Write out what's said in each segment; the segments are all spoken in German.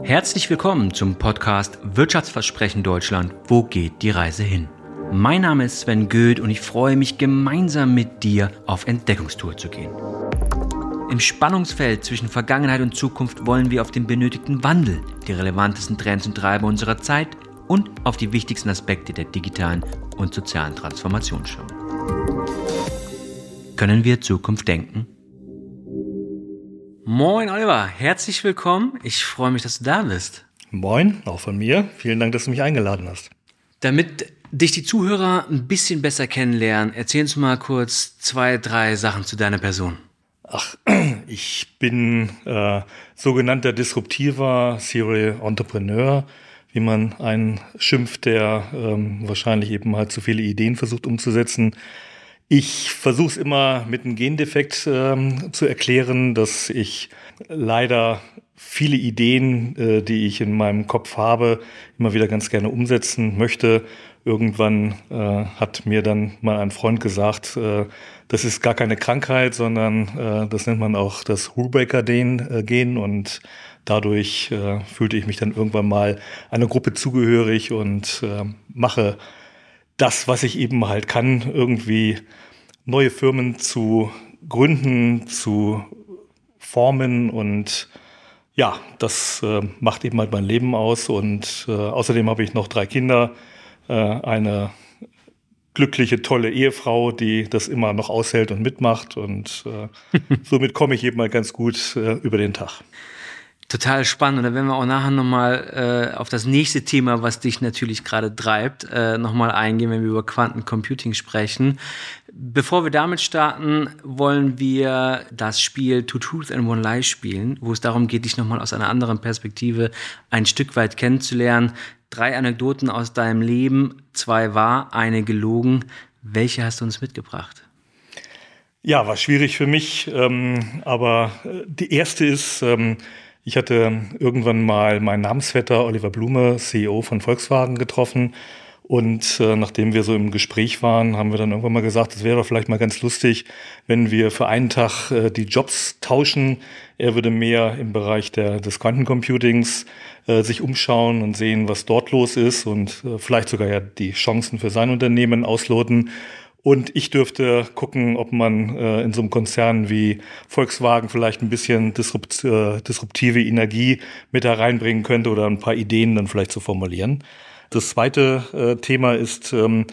Herzlich willkommen zum Podcast Wirtschaftsversprechen Deutschland. Wo geht die Reise hin? Mein Name ist Sven Goeth und ich freue mich gemeinsam mit dir auf Entdeckungstour zu gehen. Im Spannungsfeld zwischen Vergangenheit und Zukunft wollen wir auf den benötigten Wandel, die relevantesten Trends und Treiber unserer Zeit und auf die wichtigsten Aspekte der digitalen und sozialen Transformation schauen. Können wir Zukunft denken? Moin Oliver, herzlich willkommen. Ich freue mich, dass du da bist. Moin, auch von mir. Vielen Dank, dass du mich eingeladen hast. Damit dich die Zuhörer ein bisschen besser kennenlernen, erzähl uns mal kurz zwei, drei Sachen zu deiner Person. Ach, ich bin äh, sogenannter disruptiver Serial Entrepreneur, wie man einen schimpft, der ähm, wahrscheinlich eben halt zu viele Ideen versucht umzusetzen. Ich versuche es immer mit einem Gendefekt ähm, zu erklären, dass ich leider viele Ideen, äh, die ich in meinem Kopf habe, immer wieder ganz gerne umsetzen möchte. Irgendwann äh, hat mir dann mal ein Freund gesagt, äh, das ist gar keine Krankheit, sondern äh, das nennt man auch das Rubaker-Gen und dadurch äh, fühlte ich mich dann irgendwann mal einer Gruppe zugehörig und äh, mache das, was ich eben halt kann, irgendwie neue Firmen zu gründen, zu formen und ja, das äh, macht eben halt mein Leben aus und äh, außerdem habe ich noch drei Kinder, äh, eine glückliche, tolle Ehefrau, die das immer noch aushält und mitmacht und äh, somit komme ich eben mal ganz gut äh, über den Tag. Total spannend. Und da werden wir auch nachher nochmal äh, auf das nächste Thema, was dich natürlich gerade treibt, äh, nochmal eingehen, wenn wir über Quantencomputing sprechen. Bevor wir damit starten, wollen wir das Spiel Two Truth and One Lie spielen, wo es darum geht, dich nochmal aus einer anderen Perspektive ein Stück weit kennenzulernen. Drei Anekdoten aus deinem Leben, zwei wahr, eine gelogen. Welche hast du uns mitgebracht? Ja, war schwierig für mich, ähm, aber äh, die erste ist, ähm, ich hatte irgendwann mal meinen Namensvetter Oliver Blume, CEO von Volkswagen, getroffen. Und äh, nachdem wir so im Gespräch waren, haben wir dann irgendwann mal gesagt, es wäre vielleicht mal ganz lustig, wenn wir für einen Tag äh, die Jobs tauschen. Er würde mehr im Bereich der, des Quantencomputings äh, sich umschauen und sehen, was dort los ist und äh, vielleicht sogar ja die Chancen für sein Unternehmen ausloten. Und ich dürfte gucken, ob man äh, in so einem Konzern wie Volkswagen vielleicht ein bisschen disrupt, äh, disruptive Energie mit hereinbringen könnte oder ein paar Ideen dann vielleicht zu formulieren. Das zweite äh, Thema ist, ähm,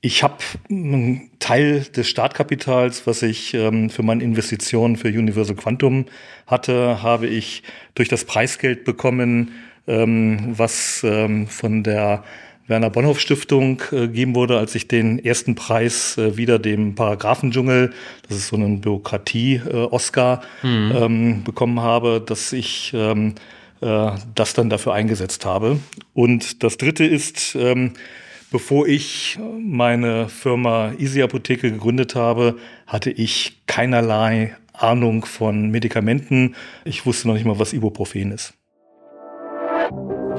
ich habe einen Teil des Startkapitals, was ich ähm, für meine Investitionen für Universal Quantum hatte, habe ich durch das Preisgeld bekommen, ähm, was ähm, von der Werner Bonhoff Stiftung äh, geben wurde, als ich den ersten Preis äh, wieder dem Paragraphendschungel, das ist so ein Bürokratie-Oscar, äh, mhm. ähm, bekommen habe, dass ich ähm, äh, das dann dafür eingesetzt habe. Und das dritte ist, ähm, bevor ich meine Firma Easy Apotheke gegründet habe, hatte ich keinerlei Ahnung von Medikamenten. Ich wusste noch nicht mal, was Ibuprofen ist.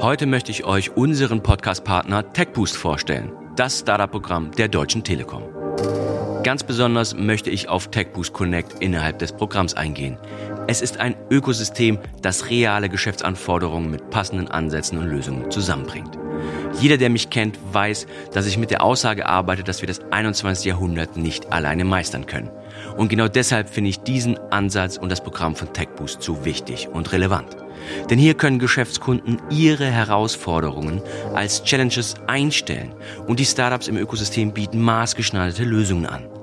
Heute möchte ich euch unseren Podcast-Partner TechBoost vorstellen, das Startup-Programm der Deutschen Telekom. Ganz besonders möchte ich auf TechBoost Connect innerhalb des Programms eingehen. Es ist ein Ökosystem, das reale Geschäftsanforderungen mit passenden Ansätzen und Lösungen zusammenbringt. Jeder, der mich kennt, weiß, dass ich mit der Aussage arbeite, dass wir das 21. Jahrhundert nicht alleine meistern können. Und genau deshalb finde ich diesen Ansatz und das Programm von TechBoost so wichtig und relevant. Denn hier können Geschäftskunden ihre Herausforderungen als Challenges einstellen und die Startups im Ökosystem bieten maßgeschneiderte Lösungen an.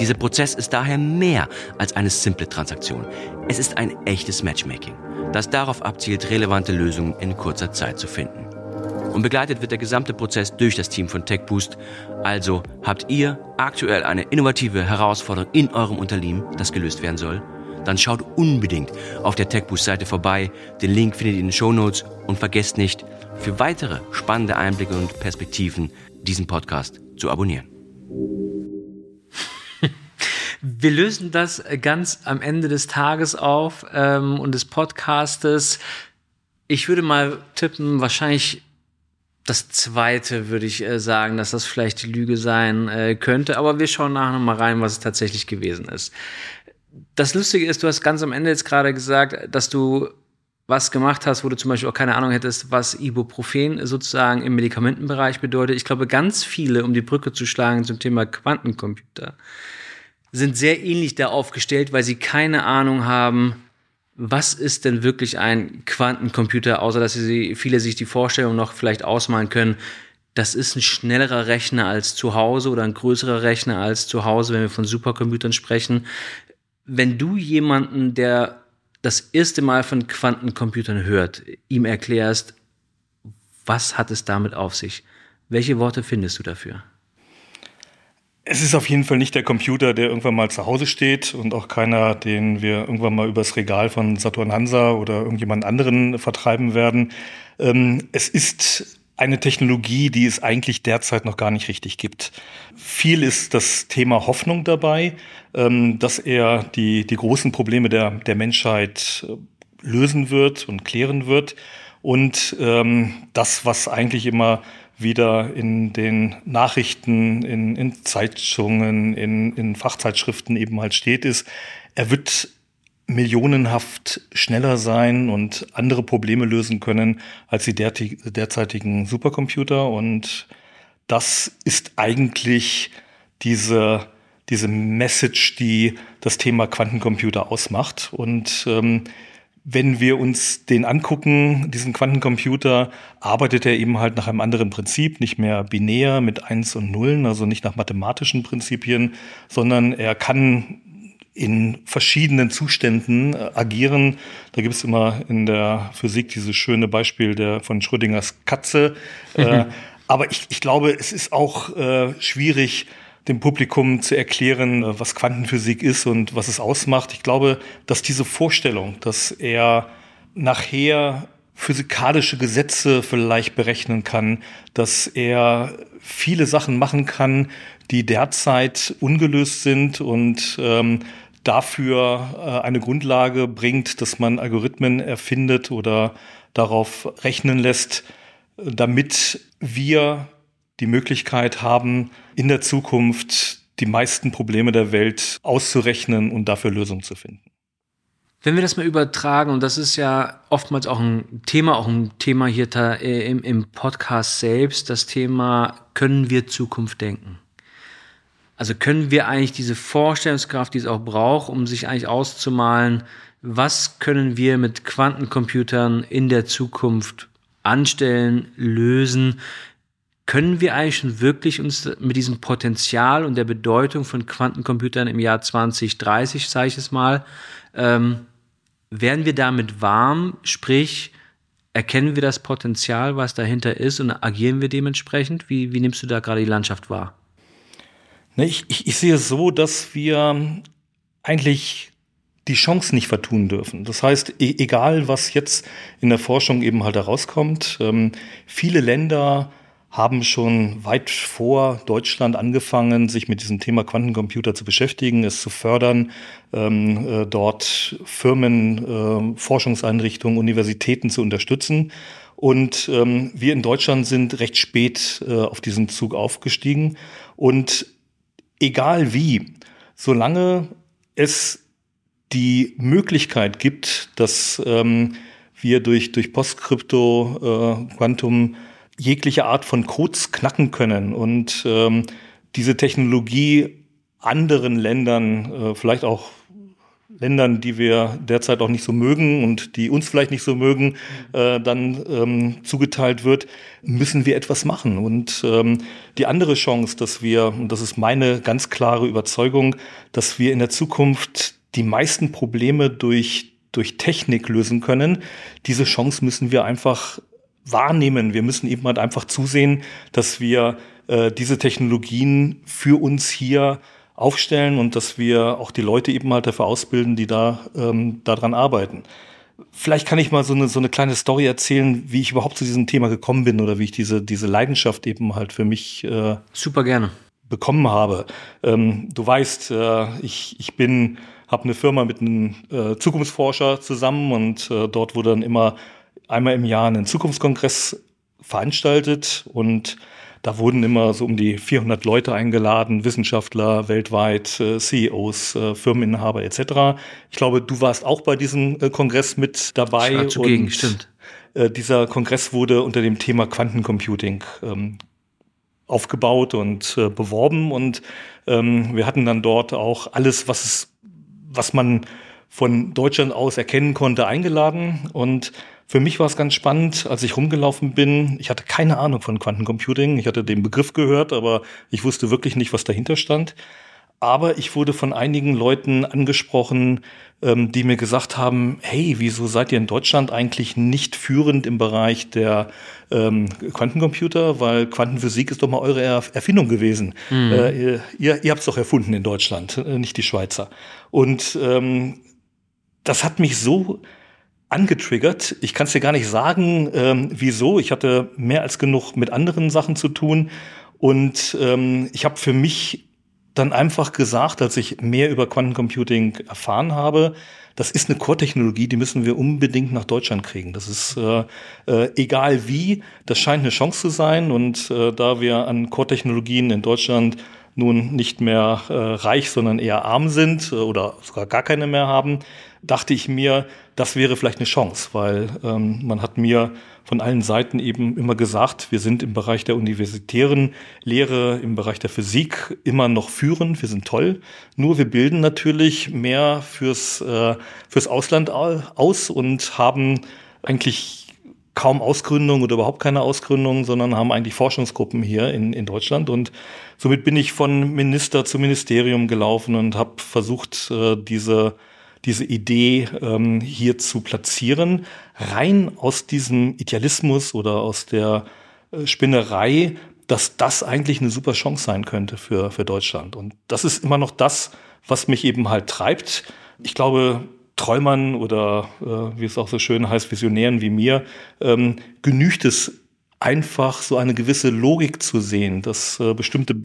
Dieser Prozess ist daher mehr als eine simple Transaktion. Es ist ein echtes Matchmaking, das darauf abzielt, relevante Lösungen in kurzer Zeit zu finden. Und begleitet wird der gesamte Prozess durch das Team von TechBoost. Also habt ihr aktuell eine innovative Herausforderung in eurem Unternehmen, das gelöst werden soll? dann schaut unbedingt auf der TechBoost-Seite vorbei. Den Link findet ihr in den Show Notes und vergesst nicht, für weitere spannende Einblicke und Perspektiven diesen Podcast zu abonnieren. Wir lösen das ganz am Ende des Tages auf ähm, und des Podcastes. Ich würde mal tippen, wahrscheinlich das zweite würde ich äh, sagen, dass das vielleicht die Lüge sein äh, könnte, aber wir schauen nachher nochmal rein, was es tatsächlich gewesen ist das Lustige ist, du hast ganz am Ende jetzt gerade gesagt, dass du was gemacht hast, wo du zum Beispiel auch keine Ahnung hättest, was Ibuprofen sozusagen im Medikamentenbereich bedeutet. Ich glaube, ganz viele, um die Brücke zu schlagen zum Thema Quantencomputer, sind sehr ähnlich da aufgestellt, weil sie keine Ahnung haben, was ist denn wirklich ein Quantencomputer, außer dass sie viele sich die Vorstellung noch vielleicht ausmalen können. Das ist ein schnellerer Rechner als zu Hause oder ein größerer Rechner als zu Hause, wenn wir von Supercomputern sprechen. Wenn du jemanden, der das erste Mal von Quantencomputern hört, ihm erklärst, was hat es damit auf sich? Welche Worte findest du dafür? Es ist auf jeden Fall nicht der Computer, der irgendwann mal zu Hause steht und auch keiner, den wir irgendwann mal übers Regal von Saturn Hansa oder irgendjemand anderen vertreiben werden. Ähm, es ist eine Technologie, die es eigentlich derzeit noch gar nicht richtig gibt. Viel ist das Thema Hoffnung dabei, ähm, dass er die, die großen Probleme der, der Menschheit äh, lösen wird und klären wird. Und ähm, das, was eigentlich immer wieder in den Nachrichten, in, in Zeitungen, in, in Fachzeitschriften eben halt steht, ist, er wird millionenhaft schneller sein und andere Probleme lösen können als die derzeitigen Supercomputer. Und das ist eigentlich diese, diese Message, die das Thema Quantencomputer ausmacht. Und ähm, wenn wir uns den angucken, diesen Quantencomputer, arbeitet er eben halt nach einem anderen Prinzip, nicht mehr binär mit Eins und Nullen, also nicht nach mathematischen Prinzipien, sondern er kann in verschiedenen Zuständen äh, agieren. Da gibt es immer in der Physik dieses schöne Beispiel der von Schrödingers Katze. äh, aber ich, ich glaube, es ist auch äh, schwierig, dem Publikum zu erklären, äh, was Quantenphysik ist und was es ausmacht. Ich glaube, dass diese Vorstellung, dass er nachher physikalische Gesetze vielleicht berechnen kann, dass er viele Sachen machen kann, die derzeit ungelöst sind und ähm, dafür äh, eine Grundlage bringt, dass man Algorithmen erfindet oder darauf rechnen lässt, damit wir die Möglichkeit haben, in der Zukunft die meisten Probleme der Welt auszurechnen und dafür Lösungen zu finden. Wenn wir das mal übertragen, und das ist ja oftmals auch ein Thema, auch ein Thema hier äh, im, im Podcast selbst, das Thema, können wir Zukunft denken? Also können wir eigentlich diese Vorstellungskraft, die es auch braucht, um sich eigentlich auszumalen, was können wir mit Quantencomputern in der Zukunft anstellen, lösen? Können wir eigentlich schon wirklich uns mit diesem Potenzial und der Bedeutung von Quantencomputern im Jahr 2030, sage ich es mal, ähm, werden wir damit warm, sprich, erkennen wir das Potenzial, was dahinter ist und agieren wir dementsprechend? Wie, wie nimmst du da gerade die Landschaft wahr? Ne, ich, ich, ich sehe es so, dass wir eigentlich die Chance nicht vertun dürfen. Das heißt, e egal was jetzt in der Forschung eben halt herauskommt, ähm, viele Länder haben schon weit vor Deutschland angefangen, sich mit diesem Thema Quantencomputer zu beschäftigen, es zu fördern, ähm, äh, dort Firmen, äh, Forschungseinrichtungen, Universitäten zu unterstützen. Und ähm, wir in Deutschland sind recht spät äh, auf diesen Zug aufgestiegen. Und egal wie, solange es die Möglichkeit gibt, dass ähm, wir durch, durch Postkrypto, äh, Quantum jegliche Art von Codes knacken können und ähm, diese Technologie anderen Ländern, äh, vielleicht auch Ländern, die wir derzeit auch nicht so mögen und die uns vielleicht nicht so mögen, äh, dann ähm, zugeteilt wird, müssen wir etwas machen. Und ähm, die andere Chance, dass wir, und das ist meine ganz klare Überzeugung, dass wir in der Zukunft die meisten Probleme durch, durch Technik lösen können, diese Chance müssen wir einfach wahrnehmen. Wir müssen eben halt einfach zusehen, dass wir äh, diese Technologien für uns hier aufstellen und dass wir auch die Leute eben halt dafür ausbilden, die da ähm, daran arbeiten. Vielleicht kann ich mal so eine, so eine kleine Story erzählen, wie ich überhaupt zu diesem Thema gekommen bin oder wie ich diese, diese Leidenschaft eben halt für mich äh, super gerne bekommen habe. Ähm, du weißt, äh, ich, ich bin, habe eine Firma mit einem äh, Zukunftsforscher zusammen und äh, dort wurde dann immer einmal im Jahr einen Zukunftskongress veranstaltet und Da wurden immer so um die 400 Leute eingeladen, Wissenschaftler weltweit, äh, CEOs, äh, Firmeninhaber etc. Ich glaube, du warst auch bei diesem äh, Kongress mit dabei. Ich war zugegen, und, stimmt. Dieser Kongress wurde unter dem Thema Quantencomputing ähm, aufgebaut und beworben und ähm, wir hatten dann dort auch alles, was es, was man von Deutschland aus erkennen konnte, eingeladen und für mich war es ganz spannend, als ich rumgelaufen bin. Ich hatte keine Ahnung von Quantencomputing. Ich hatte den Begriff gehört, aber ich wusste wirklich nicht, was dahinter stand. Aber ich wurde von einigen Leuten angesprochen, ähm, die mir gesagt haben, hey, wieso seid ihr in Deutschland eigentlich nicht führend im Bereich der ähm, Quantencomputer? Weil Quantenphysik ist doch mal eure Erfindung gewesen. Mhm. Äh, ihr, ihr habt es doch erfunden in Deutschland, äh, nicht die Schweizer. Und ähm, das hat mich so angetriggert. Ich kann es dir gar nicht sagen, ähm, wieso. Ich hatte mehr als genug mit anderen Sachen zu tun. Und ähm, ich habe für mich dann einfach gesagt, als ich mehr über Quantencomputing erfahren habe, das ist eine Core-Technologie, die müssen wir unbedingt nach Deutschland kriegen. Das ist äh, äh, egal wie, das scheint eine Chance zu sein. Und äh, da wir an Core-Technologien in Deutschland nun nicht mehr äh, reich, sondern eher arm sind äh, oder sogar gar keine mehr haben, dachte ich mir, das wäre vielleicht eine Chance, weil ähm, man hat mir von allen Seiten eben immer gesagt, wir sind im Bereich der universitären Lehre, im Bereich der Physik immer noch führend, wir sind toll. Nur wir bilden natürlich mehr fürs, äh, fürs Ausland aus und haben eigentlich kaum Ausgründung oder überhaupt keine Ausgründung, sondern haben eigentlich Forschungsgruppen hier in, in Deutschland. Und somit bin ich von Minister zu Ministerium gelaufen und habe versucht, äh, diese diese Idee ähm, hier zu platzieren, rein aus diesem Idealismus oder aus der äh, Spinnerei, dass das eigentlich eine super Chance sein könnte für, für Deutschland. Und das ist immer noch das, was mich eben halt treibt. Ich glaube, Träumern oder äh, wie es auch so schön heißt, Visionären wie mir, ähm, genügt es einfach so eine gewisse Logik zu sehen, dass äh, bestimmte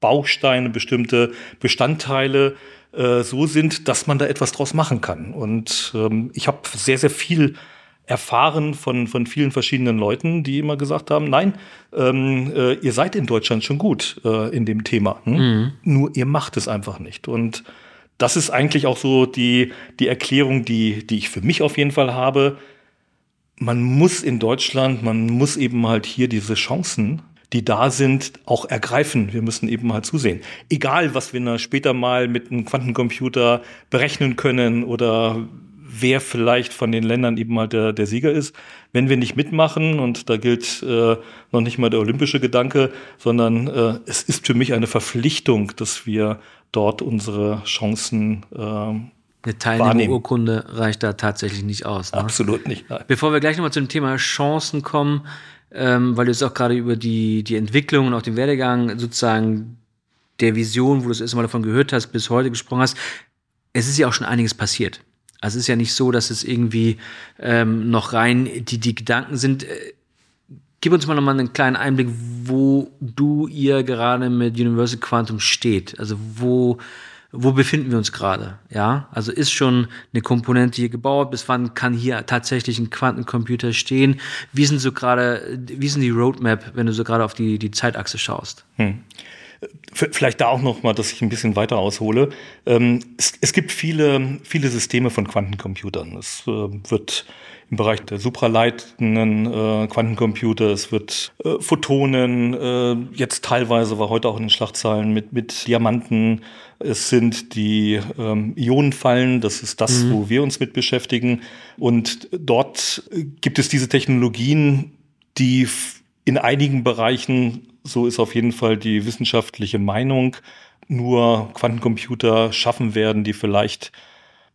Bausteine, bestimmte Bestandteile äh, so sind, dass man da etwas draus machen kann. Und ähm, ich habe sehr, sehr viel erfahren von, von vielen verschiedenen Leuten, die immer gesagt haben, nein, ähm, äh, ihr seid in Deutschland schon gut äh, in dem Thema. Hm? Mhm. Nur ihr macht es einfach nicht. Und das ist eigentlich auch so die, die Erklärung, die, die ich für mich auf jeden Fall habe. Man muss in Deutschland, man muss eben halt hier diese Chancen die da sind, auch ergreifen. Wir müssen eben mal zusehen. Egal, was wir später mal mit einem Quantencomputer berechnen können oder wer vielleicht von den Ländern eben mal der, der Sieger ist. Wenn wir nicht mitmachen, und da gilt äh, noch nicht mal der olympische Gedanke, sondern äh, es ist für mich eine Verpflichtung, dass wir dort unsere Chancen äh, eine Teilnehmerurkunde reicht da tatsächlich nicht aus. Ne? Absolut nicht. Nein. Bevor wir gleich nochmal zum Thema Chancen kommen, ähm, weil du jetzt auch gerade über die, die Entwicklung und auch den Werdegang sozusagen der Vision, wo du das erste Mal davon gehört hast, bis heute gesprochen hast. Es ist ja auch schon einiges passiert. Also es ist ja nicht so, dass es irgendwie ähm, noch rein die, die Gedanken sind. Äh, gib uns mal nochmal einen kleinen Einblick, wo du ihr gerade mit Universal Quantum steht. Also wo wo befinden wir uns gerade? Ja, also ist schon eine Komponente hier gebaut? Bis wann kann hier tatsächlich ein Quantencomputer stehen? Wie sind so gerade, wie sind die Roadmap, wenn du so gerade auf die, die Zeitachse schaust? Hm. Vielleicht da auch noch mal, dass ich ein bisschen weiter aushole. Ähm, es, gibt viele, viele Systeme von Quantencomputern. Es äh, wird im Bereich der supraleitenden äh, Quantencomputer, es wird äh, Photonen, äh, jetzt teilweise war heute auch in den Schlagzeilen mit, mit Diamanten, es sind die ähm, Ionenfallen, das ist das, mhm. wo wir uns mit beschäftigen. Und dort gibt es diese Technologien, die in einigen Bereichen, so ist auf jeden Fall die wissenschaftliche Meinung, nur Quantencomputer schaffen werden, die vielleicht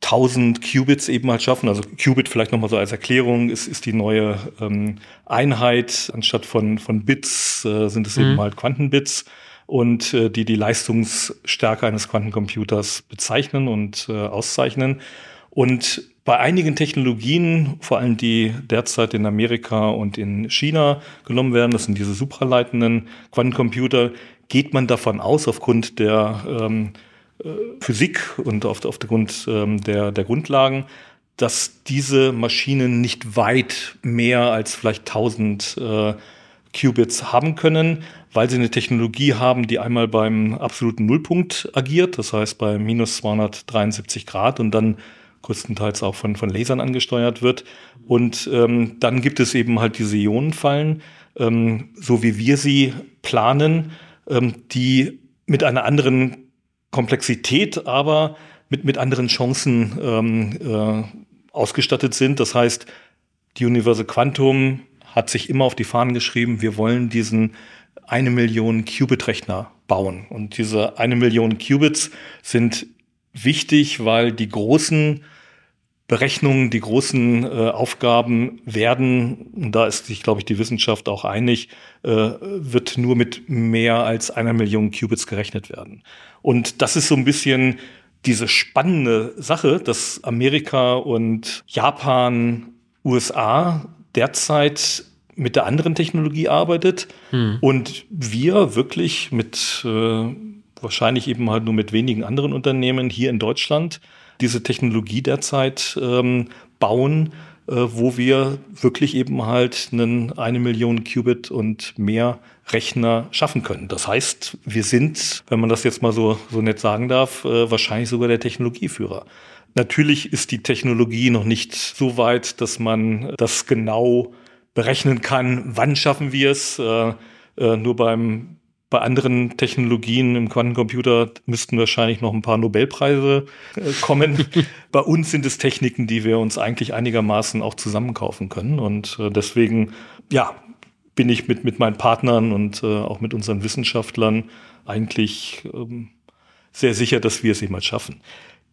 1000 Qubits eben halt schaffen. Also Qubit vielleicht nochmal so als Erklärung ist, ist die neue ähm, Einheit. Anstatt von, von Bits äh, sind es mhm. eben halt Quantenbits und äh, die die Leistungsstärke eines Quantencomputers bezeichnen und äh, auszeichnen. Und bei einigen Technologien, vor allem die derzeit in Amerika und in China genommen werden, das sind diese supraleitenden Quantencomputer, geht man davon aus, aufgrund der ähm, äh, Physik und auf, auf der Grund ähm, der, der Grundlagen, dass diese Maschinen nicht weit mehr als vielleicht 1000 äh, Qubits haben können, weil sie eine Technologie haben, die einmal beim absoluten Nullpunkt agiert, das heißt bei minus 273 Grad und dann größtenteils auch von, von Lasern angesteuert wird. Und ähm, dann gibt es eben halt diese Ionenfallen, ähm, so wie wir sie planen, ähm, die mit einer anderen Komplexität, aber mit, mit anderen Chancen ähm, äh, ausgestattet sind. Das heißt, die Universal Quantum hat sich immer auf die Fahnen geschrieben, wir wollen diesen eine Million Qubit-Rechner bauen. Und diese eine Million Qubits sind wichtig, weil die großen Berechnungen, die großen äh, Aufgaben werden, und da ist sich, glaube ich, die Wissenschaft auch einig, äh, wird nur mit mehr als einer Million Qubits gerechnet werden. Und das ist so ein bisschen diese spannende Sache, dass Amerika und Japan, USA derzeit mit der anderen Technologie arbeitet hm. und wir wirklich mit äh, wahrscheinlich eben halt nur mit wenigen anderen Unternehmen hier in Deutschland diese Technologie derzeit ähm, bauen, äh, wo wir wirklich eben halt einen eine Million Qubit und mehr Rechner schaffen können. Das heißt, wir sind, wenn man das jetzt mal so, so nett sagen darf, äh, wahrscheinlich sogar der Technologieführer. Natürlich ist die Technologie noch nicht so weit, dass man das genau berechnen kann, wann schaffen wir es. Äh, äh, nur beim bei anderen Technologien im Quantencomputer müssten wahrscheinlich noch ein paar Nobelpreise äh, kommen. Bei uns sind es Techniken, die wir uns eigentlich einigermaßen auch zusammenkaufen können. Und äh, deswegen, ja, bin ich mit, mit meinen Partnern und äh, auch mit unseren Wissenschaftlern eigentlich ähm, sehr sicher, dass wir es jemals schaffen.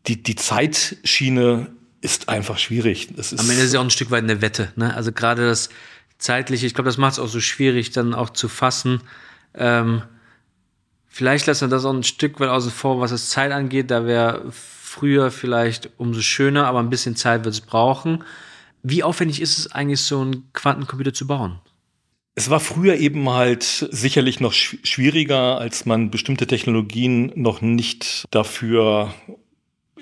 Die, die Zeitschiene ist einfach schwierig. Ist Am Ende ist ja auch ein Stück weit eine Wette. Ne? Also gerade das zeitliche, ich glaube, das macht es auch so schwierig, dann auch zu fassen ähm, vielleicht lässt man das auch ein Stück weit außen vor, was das Zeit angeht. Da wäre früher vielleicht umso schöner, aber ein bisschen Zeit wird es brauchen. Wie aufwendig ist es eigentlich, so einen Quantencomputer zu bauen? Es war früher eben halt sicherlich noch schwieriger, als man bestimmte Technologien noch nicht dafür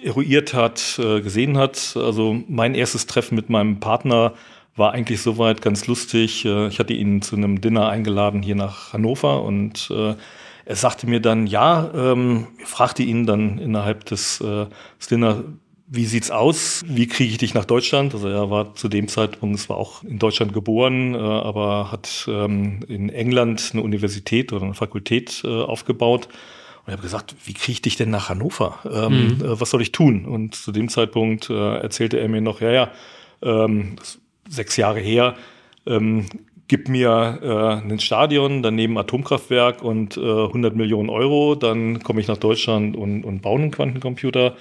eruiert hat, äh, gesehen hat. Also mein erstes Treffen mit meinem Partner war eigentlich soweit ganz lustig. Äh, ich hatte ihn zu einem Dinner eingeladen hier nach Hannover und äh, er sagte mir dann, ja, ähm, fragte ihn dann innerhalb des, äh, des Dinner, wie sieht's aus? Wie kriege ich dich nach Deutschland? Also er war zu dem Zeitpunkt, es war auch in Deutschland geboren, äh, aber hat ähm, in England eine Universität oder eine Fakultät äh, aufgebaut. Und ich habe gesagt, wie kriege ich dich denn nach Hannover? Ähm, mhm. äh, was soll ich tun? Und zu dem Zeitpunkt äh, erzählte er mir noch, ja, ja, ähm, sechs Jahre her, ähm, gib mir äh, ein Stadion, daneben Atomkraftwerk und äh, 100 Millionen Euro, dann komme ich nach Deutschland und, und baue einen Quantencomputer.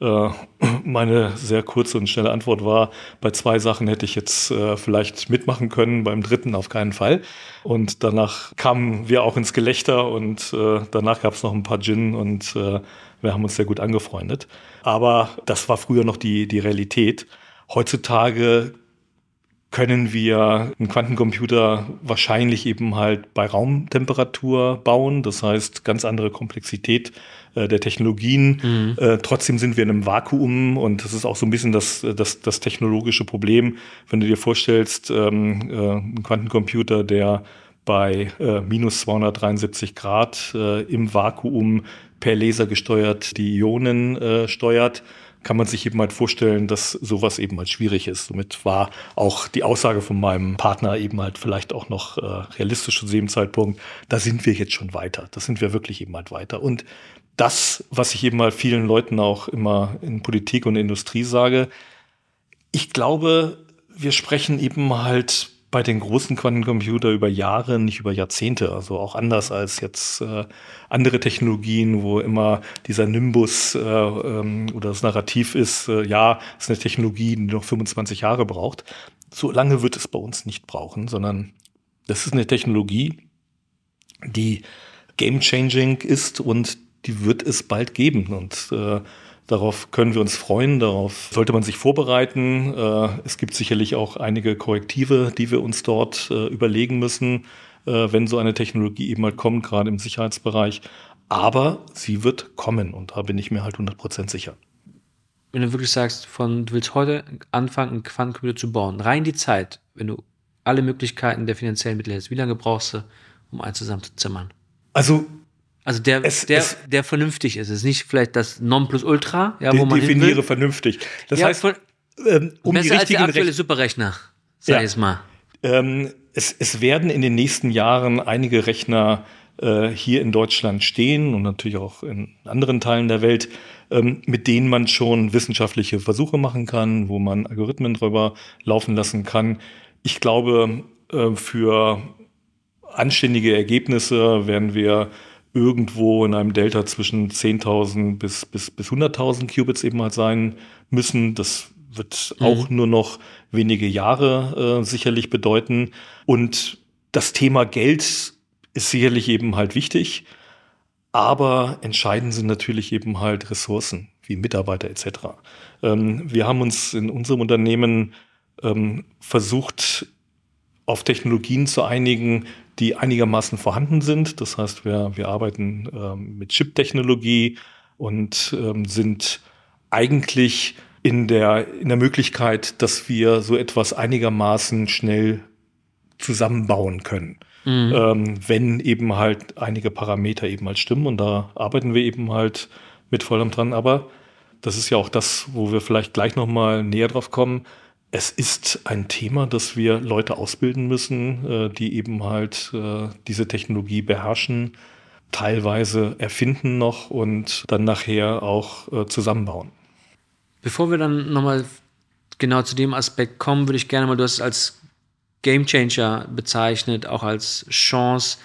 Äh, meine sehr kurze und schnelle Antwort war, bei zwei Sachen hätte ich jetzt äh, vielleicht mitmachen können, beim dritten auf keinen Fall. Und danach kamen wir auch ins Gelächter und äh, danach gab es noch ein paar Gin und wir haben uns sehr gut angefreundet. Aber das war früher noch die, die Realität. Heutzutage können wir einen Quantencomputer wahrscheinlich eben halt bei Raumtemperatur bauen. Das heißt, ganz andere Komplexität äh, der Technologien. Mhm. Äh, trotzdem sind wir in einem Vakuum und das ist auch so ein bisschen das, das, das technologische Problem. Wenn du dir vorstellst, ähm, äh, ein Quantencomputer, der bei äh, minus 273 Grad äh, im Vakuum per Laser gesteuert die Ionen äh, steuert, kann man sich eben halt vorstellen, dass sowas eben halt schwierig ist. Somit war auch die Aussage von meinem Partner eben halt vielleicht auch noch äh, realistisch zu dem Zeitpunkt, da sind wir jetzt schon weiter. Da sind wir wirklich eben halt weiter. Und das, was ich eben mal vielen Leuten auch immer in Politik und Industrie sage, ich glaube, wir sprechen eben halt bei den großen Quantencomputer über Jahre, nicht über Jahrzehnte. Also auch anders als jetzt äh, andere Technologien, wo immer dieser Nimbus äh, ähm, oder das Narrativ ist, äh, ja, es ist eine Technologie, die noch 25 Jahre braucht. So lange wird es bei uns nicht brauchen, sondern das ist eine Technologie, die game-changing ist und die wird es bald geben. Und äh, Darauf können wir uns freuen, darauf sollte man sich vorbereiten. Äh, es gibt sicherlich auch einige Korrektive, die wir uns dort äh, überlegen müssen, äh, wenn so eine Technologie eben halt kommt, gerade im Sicherheitsbereich. Aber sie wird kommen und da bin ich mir halt 100% sicher. Wenn du wirklich sagst, von, du willst heute anfangen, einen Quantencomputer zu bauen, rein die Zeit, wenn du alle Möglichkeiten der finanziellen Mittel jetzt. Wie lange brauchst du, um einen zusammenzuzimmern? Also also der, Es- der, es- der vernünftig ist. Es ist nicht vielleicht das Nonplusultra, ja, wo man hin definiere vernünftig. Das Ja, heißt, voll- ähm, um die Besser als der richtigen aktuelle Rech Superrechner, sag Ja. ich es mal. ähm, es, es werden in den nächsten Jahren einige Rechner äh, hier in Deutschland stehen und natürlich auch in anderen Teilen der Welt, ähm, mit denen man schon wissenschaftliche Versuche machen kann, wo man Algorithmen drüber laufen lassen kann. Ich glaube, äh, für anständige Ergebnisse werden wir irgendwo in einem Delta zwischen 10.000 bis, bis, bis 100.000 Qubits eben halt sein müssen. Das wird auch nur noch wenige Jahre äh, sicherlich bedeuten. Und das Thema Geld ist sicherlich eben halt wichtig. Aber entscheidend sind natürlich eben halt Ressourcen wie Mitarbeiter etc. Ähm, wir haben uns in unserem Unternehmen ähm, versucht, auf Technologien zu einigen, die einigermaßen vorhanden sind. Das heißt, wir, wir arbeiten ähm, mit Chip-Technologie und ähm, sind eigentlich in der, in der Möglichkeit, dass wir so etwas einigermaßen schnell zusammenbauen können. Ähm, wenn eben halt einige Parameter eben halt stimmen und da arbeiten wir eben halt mit vollem dran. Aber das ist ja auch das, wo wir vielleicht gleich nochmal näher drauf kommen. Es ist ein Thema, dass wir Leute ausbilden müssen, äh, die eben halt äh, diese Technologie beherrschen, teilweise erfinden noch und dann nachher auch äh, zusammenbauen. Bevor wir dann nochmal genau zu dem Aspekt kommen, würde ich gerne mal, du hast es als Gamechanger bezeichnet, auch als Chance.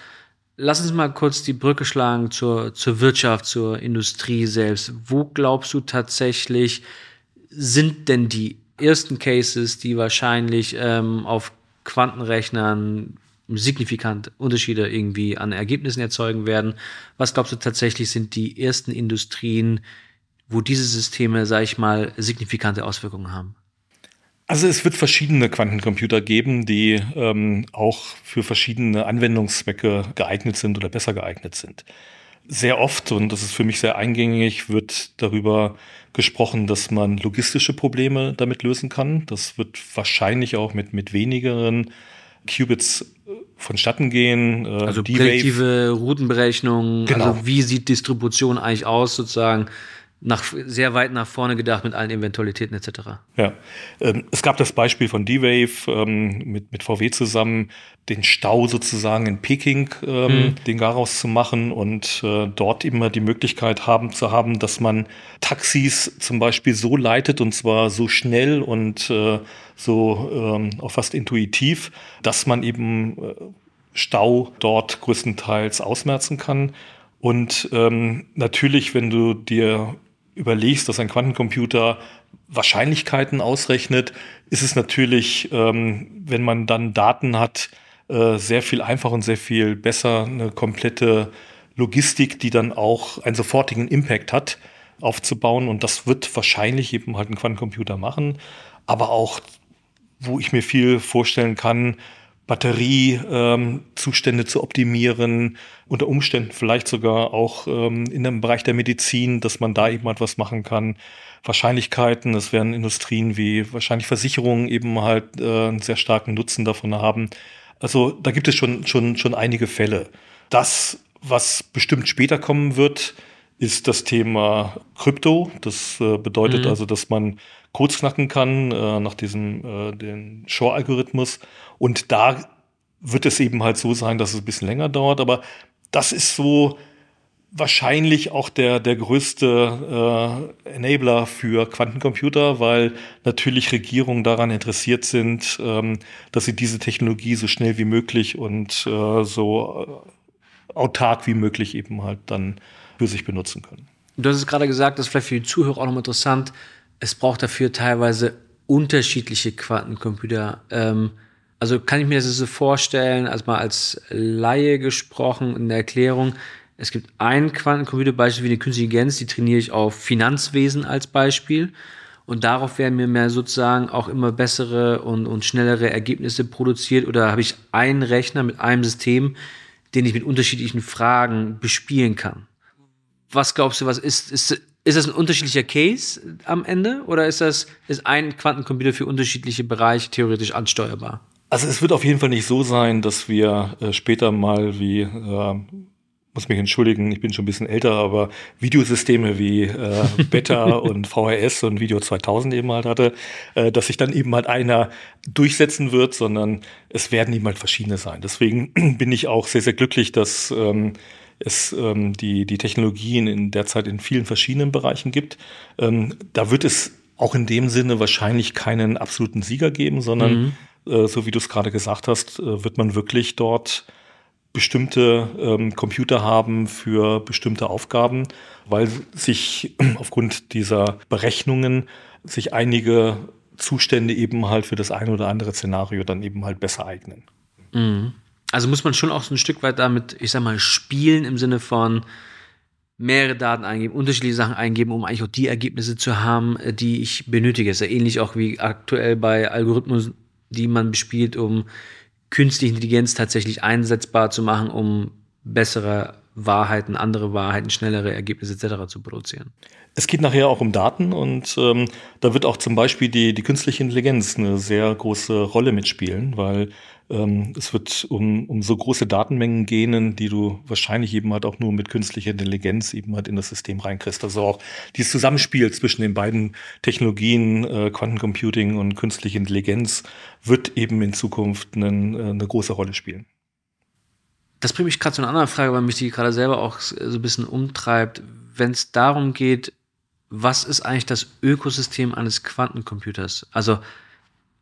Lass uns mal kurz die Brücke schlagen zur, zur Wirtschaft, zur Industrie selbst. Wo glaubst du tatsächlich, sind denn die ersten Cases, die wahrscheinlich ähm, auf Quantenrechnern signifikant Unterschiede irgendwie an Ergebnissen erzeugen werden? Was glaubst du tatsächlich sind die ersten Industrien, wo diese Systeme, sag ich mal, signifikante Auswirkungen haben? Also es wird verschiedene Quantencomputer geben, die ähm, auch für verschiedene Anwendungszwecke geeignet sind oder besser geeignet sind. Sehr oft, und das ist für mich sehr eingängig, wird darüber gesprochen, dass man logistische Probleme damit lösen kann. Das wird wahrscheinlich auch mit, mit wenigeren Qubits äh, vonstatten gehen. Äh, Also D-Wave- prädiktive Routenberechnung, Genau. also wie sieht Distribution eigentlich aus, sozusagen nach, sehr weit nach vorne gedacht mit allen Eventualitäten etc. Ja, ähm, es gab das Beispiel von D-Wave ähm, mit, mit VW zusammen, den Stau sozusagen in Peking, ähm, den Garaus zu machen und äh, dort immer die Möglichkeit haben zu haben, dass man Taxis zum Beispiel so leitet und zwar so schnell und äh, so ähm, auch fast intuitiv, dass man eben äh, Stau dort größtenteils ausmerzen kann. Und ähm, natürlich, wenn du dir überlegst, dass ein Quantencomputer Wahrscheinlichkeiten ausrechnet, ist es natürlich, ähm, wenn man dann Daten hat, äh, sehr viel einfacher und sehr viel besser eine komplette Logistik, die dann auch einen sofortigen Impact hat, aufzubauen. Und das wird wahrscheinlich eben halt ein Quantencomputer machen. Aber auch, wo ich mir viel vorstellen kann, Batteriezustände zu optimieren, unter Umständen vielleicht sogar auch ähm, in dem Bereich der Medizin, dass man da eben etwas machen kann. Wahrscheinlichkeiten, es werden Industrien wie wahrscheinlich Versicherungen eben halt äh, einen sehr starken Nutzen davon haben. Also da gibt es schon, schon, schon einige Fälle. Das, was bestimmt später kommen wird, ist das Thema Krypto. Das äh, bedeutet also, dass man Codes knacken kann äh, nach diesem äh, den Shor-Algorithmus. Und da wird es eben halt so sein, dass es ein bisschen länger dauert. Aber das ist so wahrscheinlich auch der, der größte äh, Enabler für Quantencomputer, weil natürlich Regierungen daran interessiert sind, ähm, dass sie diese Technologie so schnell wie möglich und äh, so äh, autark wie möglich eben halt dann für sich benutzen können. Du hast es gerade gesagt, das ist vielleicht für die Zuhörer auch nochmal interessant. Es braucht dafür teilweise unterschiedliche Quantencomputer. Ähm, also kann ich mir das so vorstellen, als mal als Laie gesprochen in der Erklärung. Es gibt einen Quantencomputer, beispielsweise wie eine künstliche Intelligenz, die trainiere ich auf Finanzwesen als Beispiel. Und darauf werden mir mehr sozusagen auch immer bessere und, und schnellere Ergebnisse produziert. Oder habe ich einen Rechner mit einem System, den ich mit unterschiedlichen Fragen bespielen kann was glaubst du, was ist, ist, ist das ein unterschiedlicher Case am Ende oder ist das, ist ein Quantencomputer für unterschiedliche Bereiche theoretisch ansteuerbar? Also es wird auf jeden Fall nicht so sein, dass wir äh, später mal wie äh, muss mich entschuldigen, ich bin schon ein bisschen älter, aber Videosysteme wie äh, Beta und VHS und Video 2000 eben halt hatte, äh, dass sich dann eben halt einer durchsetzen wird, sondern es werden eben halt verschiedene sein. Deswegen bin ich auch sehr, sehr glücklich, dass ähm, es ähm, die, die Technologien in derzeit in vielen verschiedenen Bereichen gibt. Ähm, da wird es auch in dem Sinne wahrscheinlich keinen absoluten Sieger geben, sondern mhm. Äh, so wie du es gerade gesagt hast, äh, wird man wirklich dort bestimmte ähm, Computer haben für bestimmte Aufgaben, weil sich aufgrund dieser Berechnungen sich einige Zustände eben halt für das eine oder andere Szenario dann eben halt besser eignen. Mhm. Also muss man schon auch so ein Stück weit damit, ich sag mal, spielen im Sinne von mehrere Daten eingeben, unterschiedliche Sachen eingeben, um eigentlich auch die Ergebnisse zu haben, äh, die ich benötige. Das ist ja ähnlich auch wie aktuell bei Algorithmen, die man bespielt, um künstliche Intelligenz tatsächlich einsetzbar zu machen, um bessere Wahrheiten, andere Wahrheiten, schnellere Ergebnisse etc. zu produzieren. Es geht nachher auch um Daten und ähm, da wird auch zum Beispiel die, die künstliche Intelligenz eine sehr große Rolle mitspielen, weil ähm, es wird um, um so große Datenmengen gehen, die du wahrscheinlich eben halt auch nur mit künstlicher Intelligenz eben halt in das System reinkriegst. Also auch dieses Zusammenspiel zwischen den beiden Technologien, äh, Quantencomputing und künstliche Intelligenz, wird eben in Zukunft einen, äh, eine große Rolle spielen. Das bringt mich gerade zu einer anderen Frage, weil mich die gerade selber auch so ein bisschen umtreibt. Wenn es darum geht, was ist eigentlich das Ökosystem eines Quantencomputers? Also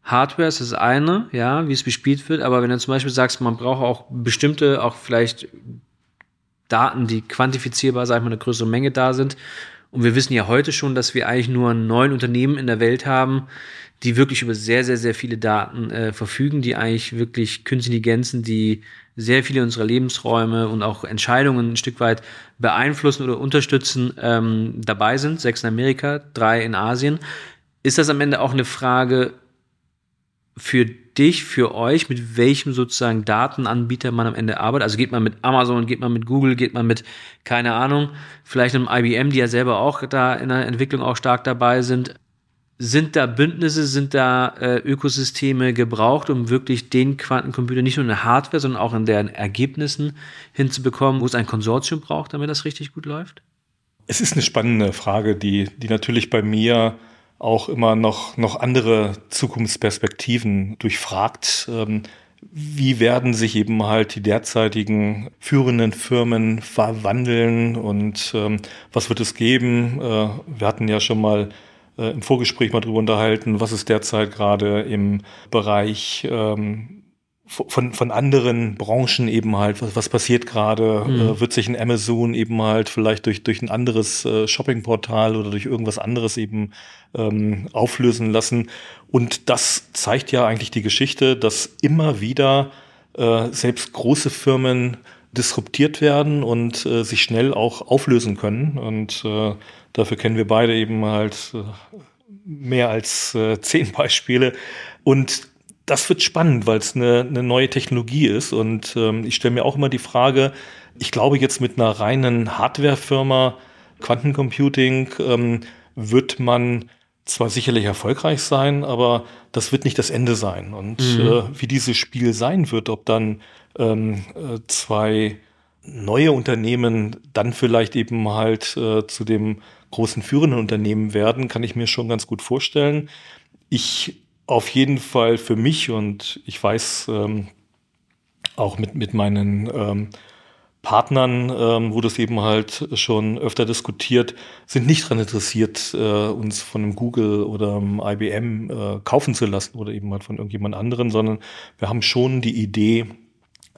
Hardware ist das eine, ja, wie es bespielt wird, aber wenn du zum Beispiel sagst, man braucht auch bestimmte, auch vielleicht Daten, die quantifizierbar, sag ich mal, eine größere Menge da sind. Und wir wissen ja heute schon, dass wir eigentlich nur neun Unternehmen in der Welt haben, die wirklich über sehr, sehr, sehr viele Daten äh, verfügen, die eigentlich wirklich Künstliche Intelligenzen, die sehr viele unserer Lebensräume und auch Entscheidungen ein Stück weit beeinflussen oder unterstützen, ähm, dabei sind. Sechs in Amerika, drei in Asien. Ist das am Ende auch eine Frage für dich, für euch, mit welchem sozusagen Datenanbieter man am Ende arbeitet. Also geht man mit Amazon, geht man mit Google, geht man mit, keine Ahnung, vielleicht einem IBM, die ja selber auch da in der Entwicklung auch stark dabei sind. Sind da Bündnisse, sind da äh, Ökosysteme gebraucht, um wirklich den Quantencomputer nicht nur in der Hardware, sondern auch in deren Ergebnissen hinzubekommen, wo es ein Konsortium braucht, damit das richtig gut läuft? Es ist eine spannende Frage, die, die natürlich bei mir auch immer noch, noch andere Zukunftsperspektiven durchfragt. Ähm, wie werden sich eben halt die derzeitigen führenden Firmen verwandeln und ähm, was wird es geben? Äh, wir hatten ja schon mal äh, im Vorgespräch mal drüber unterhalten, was ist derzeit gerade im Bereich ähm, von, von anderen Branchen eben halt, was, was passiert gerade, mhm. äh, wird sich ein Amazon eben halt vielleicht durch, durch ein anderes äh, Shoppingportal oder durch irgendwas anderes eben ähm, auflösen lassen. Und das zeigt ja eigentlich die Geschichte, dass immer wieder äh, selbst große Firmen disruptiert werden und äh, sich schnell auch auflösen können. Und äh, dafür kennen wir beide eben halt äh, mehr als äh, zehn Beispiele. Und das wird spannend, weil es eine, eine neue Technologie ist. Und ähm, ich stelle mir auch immer die Frage, ich glaube jetzt mit einer reinen Hardware-Firma, Quantencomputing, ähm, wird man zwar sicherlich erfolgreich sein, aber das wird nicht das Ende sein. Und mhm. äh, wie dieses Spiel sein wird, ob dann ähm, äh, zwei neue Unternehmen dann vielleicht eben halt äh, zu dem großen führenden Unternehmen werden, kann ich mir schon ganz gut vorstellen. Ich auf jeden Fall für mich und ich weiß ähm, auch mit, mit meinen ähm, Partnern, ähm, wo das eben halt schon öfter diskutiert, sind nicht daran interessiert, äh, uns von einem Google oder einem IBM äh, kaufen zu lassen oder eben halt von irgendjemand anderen, sondern wir haben schon die Idee,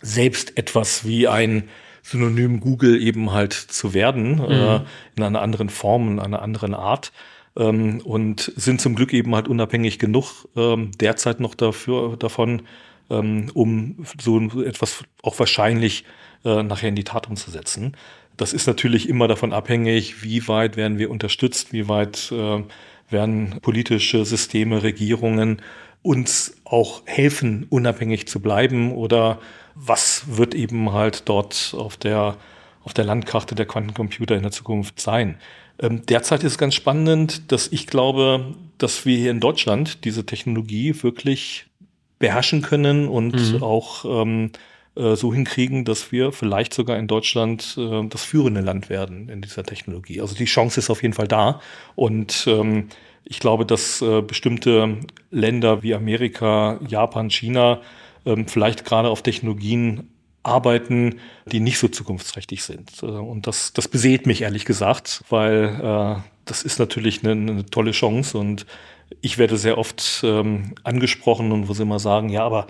selbst etwas wie ein Synonym Google eben halt zu werden, äh, mhm. äh, in einer anderen Form, in einer anderen Art ähm, und sind zum Glück eben halt unabhängig genug ähm, derzeit noch dafür davon, ähm, um so etwas auch wahrscheinlich äh, nachher in die Tat umzusetzen. Das ist natürlich immer davon abhängig, wie weit werden wir unterstützt, wie weit äh, werden politische Systeme, Regierungen uns auch helfen, unabhängig zu bleiben oder was wird eben halt dort auf der, auf der Landkarte der Quantencomputer in der Zukunft sein. Ähm, derzeit ist es ganz spannend, dass ich glaube, dass wir hier in Deutschland diese Technologie wirklich beherrschen können und mhm. auch ähm, äh, so hinkriegen, dass wir vielleicht sogar in Deutschland äh, das führende Land werden in dieser Technologie. Also die Chance ist auf jeden Fall da. Und ähm, ich glaube, dass äh, bestimmte Länder wie Amerika, Japan, China ähm, vielleicht gerade auf Technologien arbeiten, die nicht so zukunftsträchtig sind. Äh, und das, das beseelt mich ehrlich gesagt, weil äh, das ist natürlich eine, eine tolle Chance und ich werde sehr oft ähm, angesprochen und wo sie immer sagen, ja, aber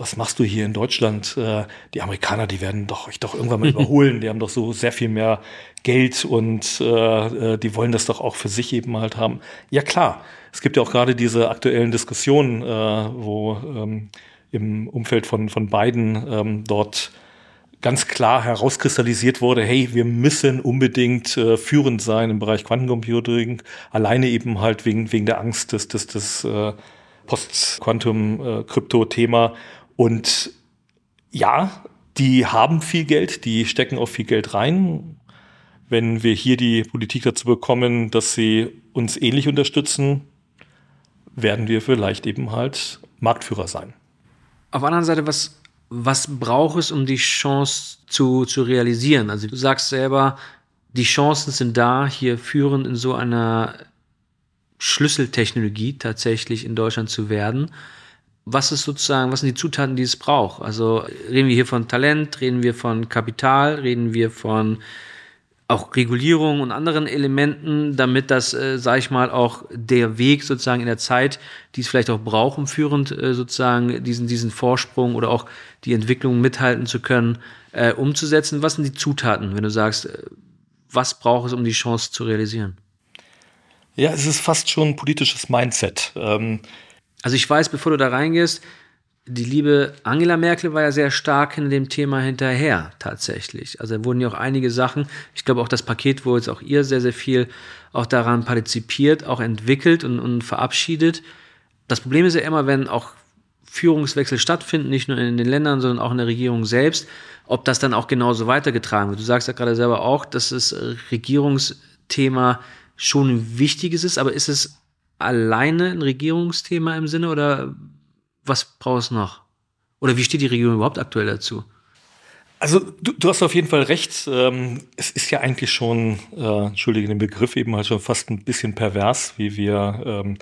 was machst du hier in Deutschland? Äh, die Amerikaner, die werden doch euch doch irgendwann mal überholen. Die haben doch so sehr viel mehr Geld und äh, äh, die wollen das doch auch für sich eben halt haben. Ja klar, es gibt ja auch gerade diese aktuellen Diskussionen, äh, wo ähm, im Umfeld von, von beiden ähm, dort ganz klar herauskristallisiert wurde, hey, wir müssen unbedingt äh, führend sein im Bereich Quantencomputing, alleine eben halt wegen, wegen der Angst des, des, des äh, Post-Quantum-Krypto-Thema. Und ja, die haben viel Geld, die stecken auch viel Geld rein. Wenn wir hier die Politik dazu bekommen, dass sie uns ähnlich unterstützen, werden wir vielleicht eben halt Marktführer sein. Auf der anderen Seite, was, was braucht es, um die Chance zu, zu realisieren? Also du sagst selber, die Chancen sind da, hier führend in so einer Schlüsseltechnologie tatsächlich in Deutschland zu werden. Was ist sozusagen, was sind die Zutaten, die es braucht? Also reden wir hier von Talent, reden wir von Kapital, reden wir von auch Regulierung und anderen Elementen, damit das, äh, sage ich mal, auch der Weg sozusagen in der Zeit, die es vielleicht auch braucht, um führend äh, sozusagen diesen, diesen Vorsprung oder auch die Entwicklung mithalten zu können, äh, umzusetzen. Was sind die Zutaten, wenn du sagst, äh, was braucht es, um die Chance zu realisieren? Ja, es ist fast schon ein politisches Mindset. Ähm also ich weiß, bevor du da reingehst, die liebe Angela Merkel war ja sehr stark in dem Thema hinterher, tatsächlich. Also da wurden ja auch einige Sachen, ich glaube auch das Paket, wo jetzt auch ihr sehr, sehr viel auch daran partizipiert, auch entwickelt und, und verabschiedet. Das Problem ist ja immer, wenn auch Führungswechsel stattfinden, nicht nur in den Ländern, sondern auch in der Regierung selbst, ob das dann auch genauso weitergetragen wird. Du sagst ja gerade selber auch, dass das Regierungsthema schon ein wichtiges ist, aber ist es alleine ein Regierungsthema im Sinne oder was brauchst du noch? Oder wie steht die Regierung überhaupt aktuell dazu? Also du, du hast auf jeden Fall recht. Ähm, es ist ja eigentlich schon, äh, entschuldige den Begriff, eben halt schon fast ein bisschen pervers, wie wir ähm,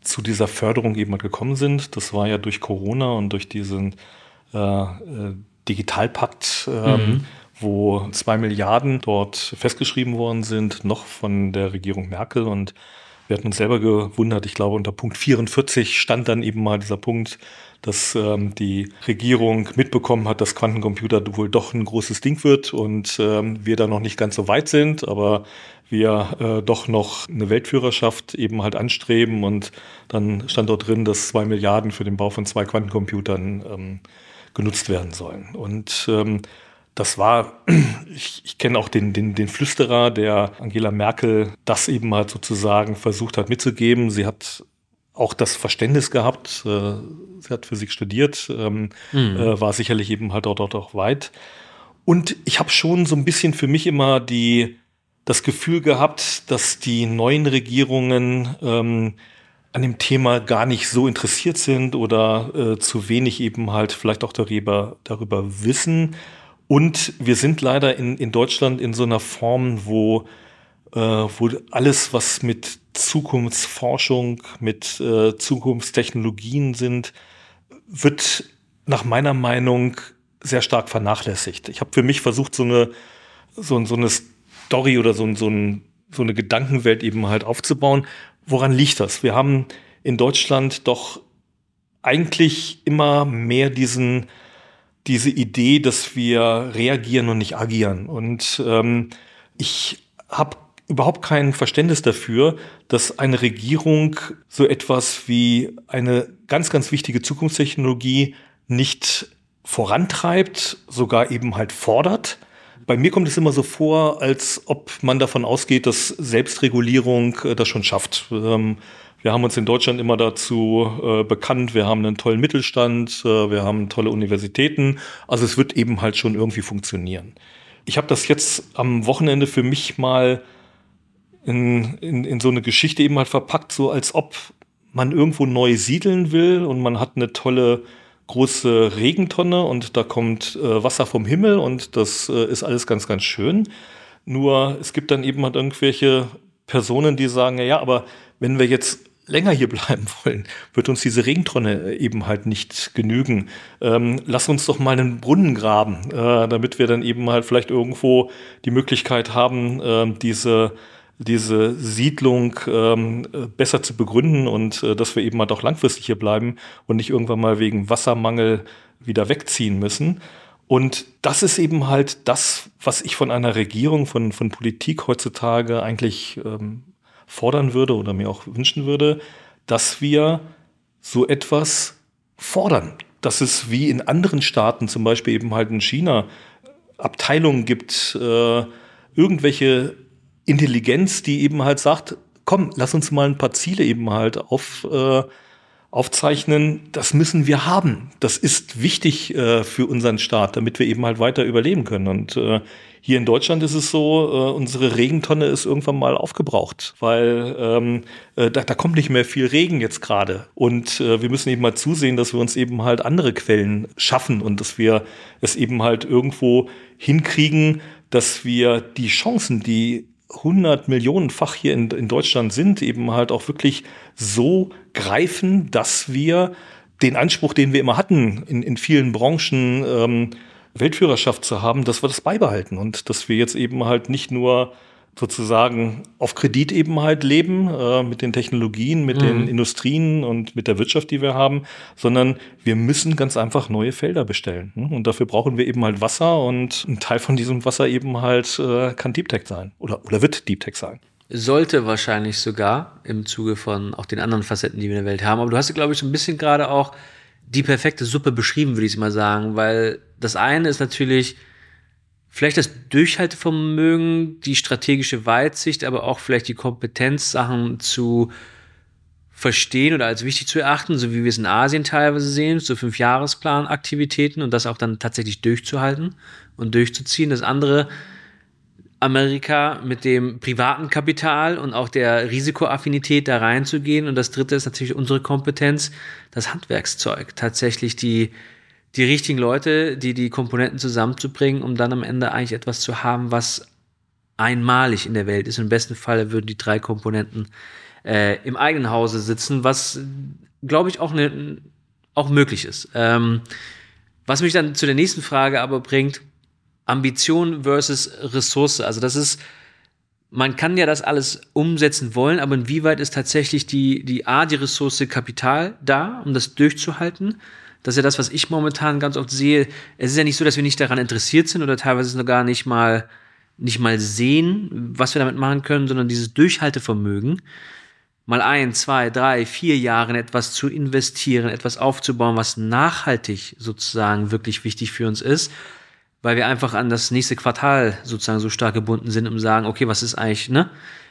zu dieser Förderung eben halt gekommen sind. Das war ja durch Corona und durch diesen äh, äh, Digitalpakt, ähm, mhm. wo zwei Milliarden dort festgeschrieben worden sind, noch von der Regierung Merkel und wir hatten uns selber gewundert, ich glaube, unter Punkt 44 stand dann eben mal dieser Punkt, dass ähm, die Regierung mitbekommen hat, dass Quantencomputer wohl doch ein großes Ding wird und ähm, wir da noch nicht ganz so weit sind, aber wir äh, doch noch eine Weltführerschaft eben halt anstreben und dann stand dort drin, dass zwei Milliarden für den Bau von zwei Quantencomputern ähm, genutzt werden sollen. Und ähm, das war, ich, ich kenne auch den, den, den Flüsterer, der Angela Merkel das eben halt sozusagen versucht hat mitzugeben. Sie hat auch das Verständnis gehabt. Äh, sie hat Physik studiert, ähm, mhm. äh, war sicherlich eben halt dort, dort auch weit. Und ich habe schon so ein bisschen für mich immer die, das Gefühl gehabt, dass die neuen Regierungen ähm, an dem Thema gar nicht so interessiert sind oder äh, zu wenig eben halt vielleicht auch darüber, darüber wissen. Und wir sind leider in, in Deutschland in so einer Form, wo, äh, wo alles, was mit Zukunftsforschung, mit äh, Zukunftstechnologien sind, wird nach meiner Meinung sehr stark vernachlässigt. Ich habe für mich versucht, so eine, so, so eine Story oder so, so, ein, so eine Gedankenwelt eben halt aufzubauen. Woran liegt das? Wir haben in Deutschland doch eigentlich immer mehr diesen diese Idee, dass wir reagieren und nicht agieren. Und ähm, ich habe überhaupt kein Verständnis dafür, dass eine Regierung so etwas wie eine ganz, ganz wichtige Zukunftstechnologie nicht vorantreibt, sogar eben halt fordert. Bei mir kommt es immer so vor, als ob man davon ausgeht, dass Selbstregulierung äh, das schon schafft. Ähm, wir haben uns in Deutschland immer dazu äh, bekannt, wir haben einen tollen Mittelstand, äh, wir haben tolle Universitäten. Also es wird eben halt schon irgendwie funktionieren. Ich habe das jetzt am Wochenende für mich mal in, in, in so eine Geschichte eben halt verpackt, so als ob man irgendwo neu siedeln will und man hat eine tolle große Regentonne und da kommt äh, Wasser vom Himmel und das äh, ist alles ganz, ganz schön. Nur es gibt dann eben halt irgendwelche Personen, die sagen, ja, aber wenn wir jetzt länger hier bleiben wollen, wird uns diese Regentonne eben halt nicht genügen. Ähm, lass uns doch mal einen Brunnen graben, äh, damit wir dann eben halt vielleicht irgendwo die Möglichkeit haben, äh, diese diese Siedlung ähm, besser zu begründen und äh, dass wir eben halt auch langfristig hier bleiben und nicht irgendwann mal wegen Wassermangel wieder wegziehen müssen. Und das ist eben halt das, was ich von einer Regierung, von, von Politik heutzutage eigentlich ähm, fordern würde oder mir auch wünschen würde, dass wir so etwas fordern. Dass es wie in anderen Staaten, zum Beispiel eben halt in China, Abteilungen gibt, äh, irgendwelche Intelligenz, die eben halt sagt, komm, lass uns mal ein paar Ziele eben halt auf, äh, aufzeichnen. Das müssen wir haben. Das ist wichtig äh, für unseren Staat, damit wir eben halt weiter überleben können. Und äh, hier in Deutschland ist es so, äh, unsere Regentonne ist irgendwann mal aufgebraucht, weil ähm, äh, da, da kommt nicht mehr viel Regen jetzt gerade. Und äh, wir müssen eben mal zusehen, dass wir uns eben halt andere Quellen schaffen und dass wir es eben halt irgendwo hinkriegen, dass wir die Chancen, die 100 Millionenfach hier in, in Deutschland sind, eben halt auch wirklich so greifen, dass wir den Anspruch, den wir immer hatten, in, in vielen Branchen ähm, Weltführerschaft zu haben, dass wir das beibehalten und dass wir jetzt eben halt nicht nur sozusagen auf Kredit eben halt leben äh, mit den Technologien, mit mhm. den Industrien und mit der Wirtschaft, die wir haben, sondern wir müssen ganz einfach neue Felder bestellen. Hm? Und dafür brauchen wir eben halt Wasser und ein Teil von diesem Wasser eben halt äh, kann Deep Tech sein oder, oder wird Deep Tech sein. Sollte wahrscheinlich sogar im Zuge von auch den anderen Facetten, die wir in der Welt haben. Aber du hast, glaube ich, so ein bisschen gerade auch die perfekte Suppe beschrieben, würde ich mal sagen, weil das eine ist natürlich vielleicht das Durchhaltevermögen, die strategische Weitsicht, aber auch vielleicht die Kompetenz, Sachen zu verstehen oder als wichtig zu erachten, so wie wir es in Asien teilweise sehen, so Fünfjahresplan-Aktivitäten und das auch dann tatsächlich durchzuhalten und durchzuziehen. Das andere Amerika mit dem privaten Kapital und auch der Risikoaffinität da reinzugehen. Und das dritte ist natürlich unsere Kompetenz, das Handwerkszeug, tatsächlich die, die richtigen Leute, die die Komponenten zusammenzubringen, um dann am Ende eigentlich etwas zu haben, was einmalig in der Welt ist. Im besten Fall würden die drei Komponenten äh, im eigenen Hause sitzen, was, glaube ich, auch, ne, auch möglich ist. Ähm, was mich dann zu der nächsten Frage aber bringt, Ambition versus Ressource. Also das ist, man kann ja das alles umsetzen wollen, aber inwieweit ist tatsächlich die, die A, die Ressource Kapital da, um das durchzuhalten? Das ist ja das, was ich momentan ganz oft sehe. Es ist ja nicht so, dass wir nicht daran interessiert sind oder teilweise sogar nicht mal, nicht mal sehen, was wir damit machen können, sondern dieses Durchhaltevermögen, mal ein, zwei, drei, vier Jahre in etwas zu investieren, etwas aufzubauen, was nachhaltig sozusagen wirklich wichtig für uns ist weil wir einfach an das nächste Quartal sozusagen so stark gebunden sind, um zu sagen, okay, was ist eigentlich, ne?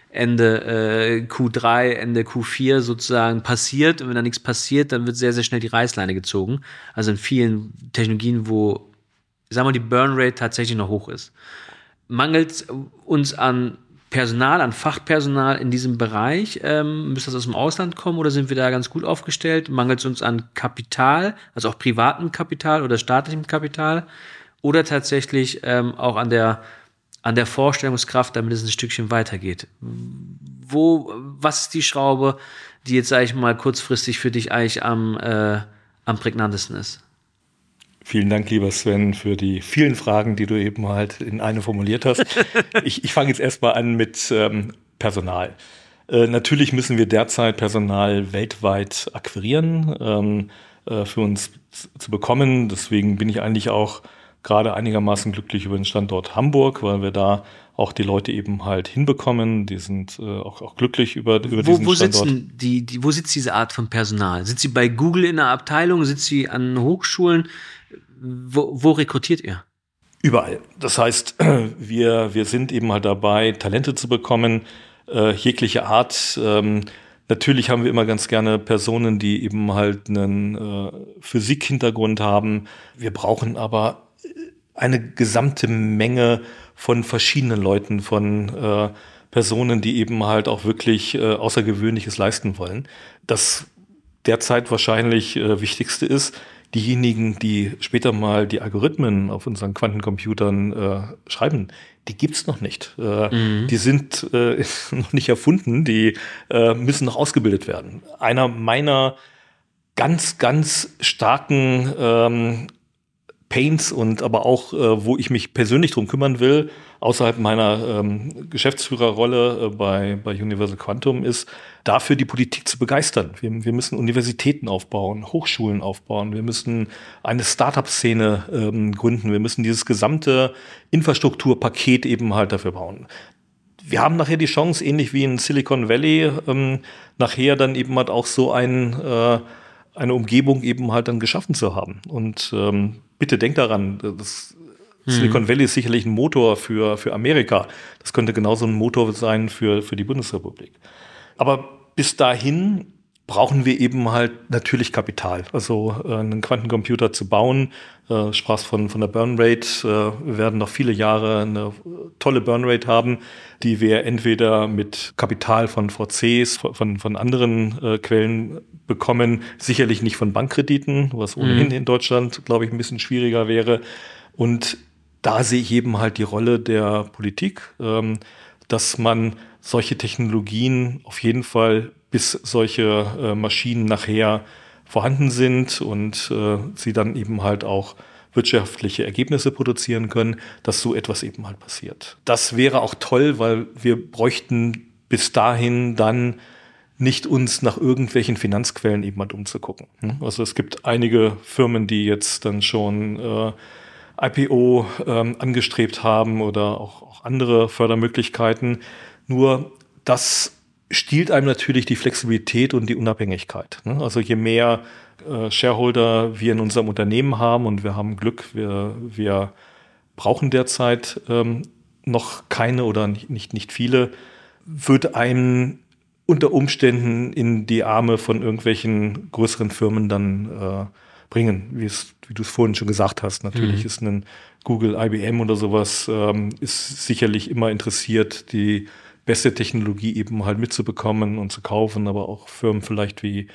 Ende äh, Q3, Ende Q4 sozusagen passiert. Und wenn da nichts passiert, dann wird sehr, sehr schnell die Reißleine gezogen. Also in vielen Technologien, wo, sagen wir mal, die Burnrate tatsächlich noch hoch ist. Mangelt uns an Personal, an Fachpersonal in diesem Bereich? Ähm, müsste das aus dem Ausland kommen oder sind wir da ganz gut aufgestellt? Mangelt es uns an Kapital, also auch privatem Kapital oder staatlichem Kapital? Oder tatsächlich ähm, auch an der, an der Vorstellungskraft, damit es ein Stückchen weitergeht. Wo, was ist die Schraube, die jetzt, sage ich mal, kurzfristig für dich eigentlich am, äh, am prägnantesten ist? Vielen Dank, lieber Sven, für die vielen Fragen, die du eben halt in eine formuliert hast. ich ich fange jetzt erstmal an mit ähm, Personal. Äh, natürlich müssen wir derzeit Personal weltweit akquirieren, ähm, äh, für uns zu bekommen. Deswegen bin ich eigentlich auch gerade einigermaßen glücklich über den Standort Hamburg, weil wir da auch die Leute eben halt hinbekommen. Die sind äh, auch, auch glücklich über, über wo, diesen wo Standort. Sitzen die, die, wo sitzt diese Art von Personal? Sitzt sie bei Google in der Abteilung? Sitzt sie an Hochschulen? Wo, wo rekrutiert ihr? Überall. Das heißt, wir, wir sind eben halt dabei, Talente zu bekommen, äh, jegliche Art. Ähm, natürlich haben wir immer ganz gerne Personen, die eben halt einen äh, Physik-Hintergrund haben. Wir brauchen aber eine gesamte Menge von verschiedenen Leuten, von äh, Personen, die eben halt auch wirklich äh, Außergewöhnliches leisten wollen. Das derzeit wahrscheinlich äh, wichtigste ist, diejenigen, die später mal die Algorithmen auf unseren Quantencomputern äh, schreiben, die gibt's noch nicht. Äh, mhm. Die sind äh, noch nicht erfunden, die äh, müssen noch ausgebildet werden. Einer meiner ganz, ganz starken ähm, Pains und aber auch, äh, wo ich mich persönlich drum kümmern will, außerhalb meiner ähm, Geschäftsführerrolle äh, bei, bei Universal Quantum, ist, dafür die Politik zu begeistern. Wir, wir müssen Universitäten aufbauen, Hochschulen aufbauen, wir müssen eine Startup-Szene ähm, gründen, wir müssen dieses gesamte Infrastrukturpaket eben halt dafür bauen. Wir haben nachher die Chance, ähnlich wie in Silicon Valley, ähm, nachher dann eben halt auch so ein, äh, eine Umgebung eben halt dann geschaffen zu haben. Und ähm, bitte denkt daran, das Silicon mhm. Valley ist sicherlich ein Motor für, für Amerika. Das könnte genauso ein Motor sein für, für die Bundesrepublik. Aber bis dahin brauchen wir eben halt natürlich Kapital. Also äh, einen Quantencomputer zu bauen, äh, sprachst von, von der Burnrate, äh, wir werden noch viele Jahre eine tolle Burnrate haben, die wir entweder mit Kapital von VCs, von, von anderen äh, Quellen bekommen, sicherlich nicht von Bankkrediten, was ohnehin mhm. in Deutschland, glaube ich, ein bisschen schwieriger wäre. Und da sehe ich eben halt die Rolle der Politik, ähm, dass man solche Technologien auf jeden Fall, bis solche äh, Maschinen nachher vorhanden sind und äh, sie dann eben halt auch wirtschaftliche Ergebnisse produzieren können, dass so etwas eben halt passiert. Das wäre auch toll, weil wir bräuchten bis dahin dann nicht uns nach irgendwelchen Finanzquellen eben halt umzugucken. Hm? Also es gibt einige Firmen, die jetzt dann schon äh, IPO ähm, angestrebt haben oder auch, auch andere Fördermöglichkeiten. Nur das stiehlt einem natürlich die Flexibilität und die Unabhängigkeit. Ne? Also je mehr äh, Shareholder wir in unserem Unternehmen haben und wir haben Glück, wir, wir brauchen derzeit ähm, noch keine oder nicht, nicht, nicht viele, wird einem unter Umständen in die Arme von irgendwelchen größeren Firmen dann äh, bringen, wie, wie du es vorhin schon gesagt hast. Natürlich mhm. ist ein Google, IBM oder sowas, ähm, ist sicherlich immer interessiert, die beste Technologie eben halt mitzubekommen und zu kaufen, aber auch Firmen vielleicht wie,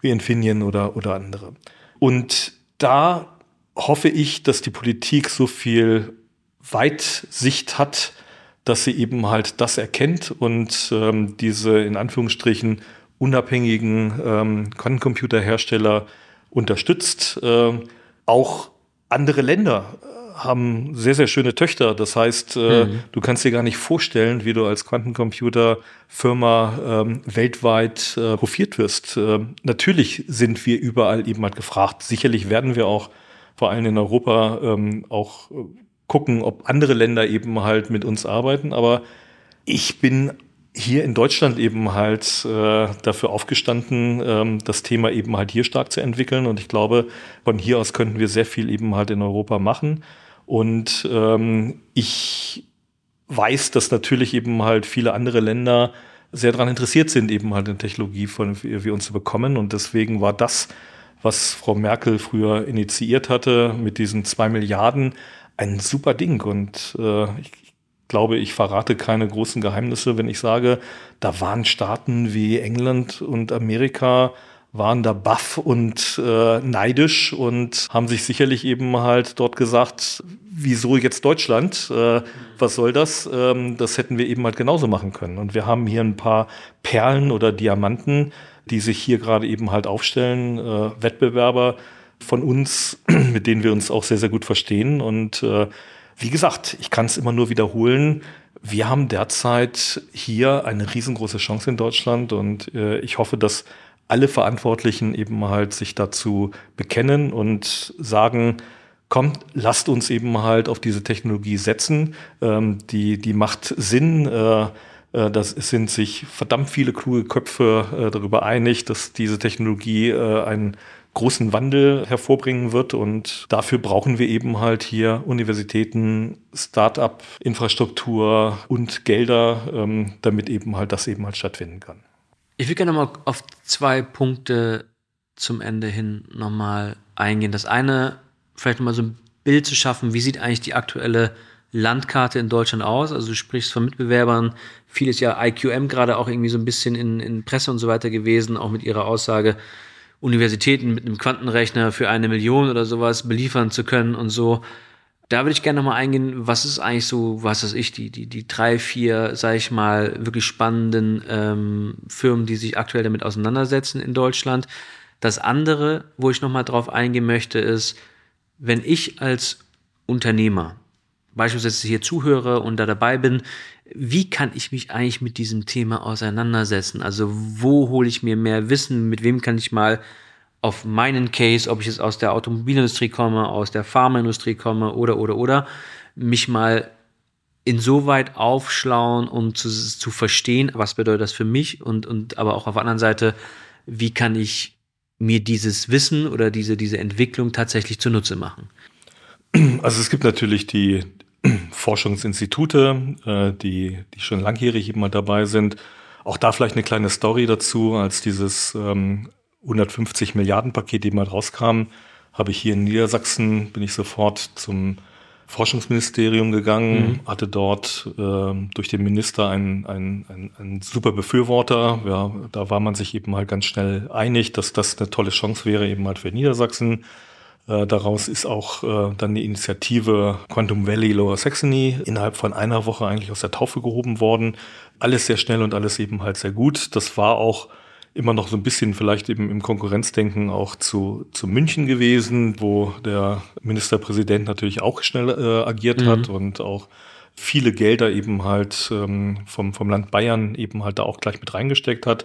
wie Infineon oder, oder andere. Und da hoffe ich, dass die Politik so viel Weitsicht hat, dass sie eben halt das erkennt und ähm, diese in Anführungsstrichen unabhängigen ähm, Quantencomputerhersteller unterstützt. Äh, auch andere Länder haben sehr, sehr schöne Töchter. Das heißt, äh, mhm. du kannst dir gar nicht vorstellen, wie du als Quantencomputer-Firma ähm, weltweit äh, profiert wirst. Äh, natürlich sind wir überall eben halt gefragt. Sicherlich werden wir auch vor allem in Europa ähm, auch äh, gucken, ob andere Länder eben halt mit uns arbeiten. Aber ich bin hier in Deutschland eben halt äh, dafür aufgestanden, ähm, das Thema eben halt hier stark zu entwickeln. Und ich glaube, von hier aus könnten wir sehr viel eben halt in Europa machen. Und ähm, ich weiß, dass natürlich eben halt viele andere Länder sehr daran interessiert sind, eben halt eine Technologie von wie uns zu bekommen. Und deswegen war das, was Frau Merkel früher initiiert hatte, mit diesen zwei Milliarden, ein super Ding. Und äh, ich glaube, ich verrate keine großen Geheimnisse, wenn ich sage, da waren Staaten wie England und Amerika waren da baff und äh, neidisch und haben sich sicherlich eben halt dort gesagt, wieso jetzt Deutschland? Äh, was soll das? Ähm, das hätten wir eben halt genauso machen können. Und wir haben hier ein paar Perlen oder Diamanten, die sich hier gerade eben halt aufstellen, äh, Wettbewerber von uns, mit denen wir uns auch sehr, sehr gut verstehen und äh, wie gesagt, ich kann es immer nur wiederholen. Wir haben derzeit hier eine riesengroße Chance in Deutschland und äh, ich hoffe, dass alle Verantwortlichen eben halt sich dazu bekennen und sagen, kommt, lasst uns eben halt auf diese Technologie setzen. Ähm, die, die macht Sinn. Äh, äh, das sind sich verdammt viele kluge Köpfe äh, darüber einig, dass diese Technologie äh, ein großen Wandel hervorbringen wird. Und dafür brauchen wir eben halt hier Universitäten, Start-up, Infrastruktur und Gelder, ähm, damit eben halt das eben halt stattfinden kann. Ich will gerne mal auf zwei Punkte zum Ende hin nochmal eingehen. Das eine, vielleicht mal so ein Bild zu schaffen, wie sieht eigentlich die aktuelle Landkarte in Deutschland aus? Also du sprichst von Mitbewerbern, vieles ja IQM gerade auch irgendwie so ein bisschen in, in Presse und so weiter gewesen, auch mit ihrer Aussage, Universitäten mit einem Quantenrechner für eine Million oder sowas beliefern zu können und so. Da würde ich gerne nochmal eingehen, was ist eigentlich so, was weiß ich, die, die, die drei, vier, sag ich mal, wirklich spannenden ähm, Firmen, die sich aktuell damit auseinandersetzen in Deutschland. Das andere, wo ich nochmal drauf eingehen möchte, ist, wenn ich als Unternehmer beispielsweise hier zuhöre und da dabei bin, wie kann ich mich eigentlich mit diesem Thema auseinandersetzen? Also wo hole ich mir mehr Wissen? Mit wem kann ich mal auf meinen Case, ob ich jetzt aus der Automobilindustrie komme, aus der Pharmaindustrie komme oder, oder, oder, mich mal insoweit aufschlauen, um zu, zu verstehen, was bedeutet das für mich und, und aber auch auf der anderen Seite, wie kann ich mir dieses Wissen oder diese, diese Entwicklung tatsächlich zunutze machen? Also es gibt natürlich die Forschungsinstitute, äh, die, die schon langjährig mal dabei sind. Auch da vielleicht eine kleine Story dazu, als dieses ähm, 150 Milliarden Paket eben mal rauskam, habe ich hier in Niedersachsen, bin ich sofort zum Forschungsministerium gegangen, mhm. hatte dort äh, durch den Minister einen, einen, einen, einen super Befürworter. Ja, da war man sich eben halt ganz schnell einig, dass das eine tolle Chance wäre, eben halt für Niedersachsen. Äh, daraus ist auch äh, dann die Initiative Quantum Valley Lower Saxony innerhalb von einer Woche eigentlich aus der Taufe gehoben worden. Alles sehr schnell und alles eben halt sehr gut. Das war auch immer noch so ein bisschen vielleicht eben im Konkurrenzdenken auch zu, zu München gewesen, wo der Ministerpräsident natürlich auch schnell äh, agiert mhm. hat und auch viele Gelder eben halt ähm, vom, vom Land Bayern eben halt da auch gleich mit reingesteckt hat.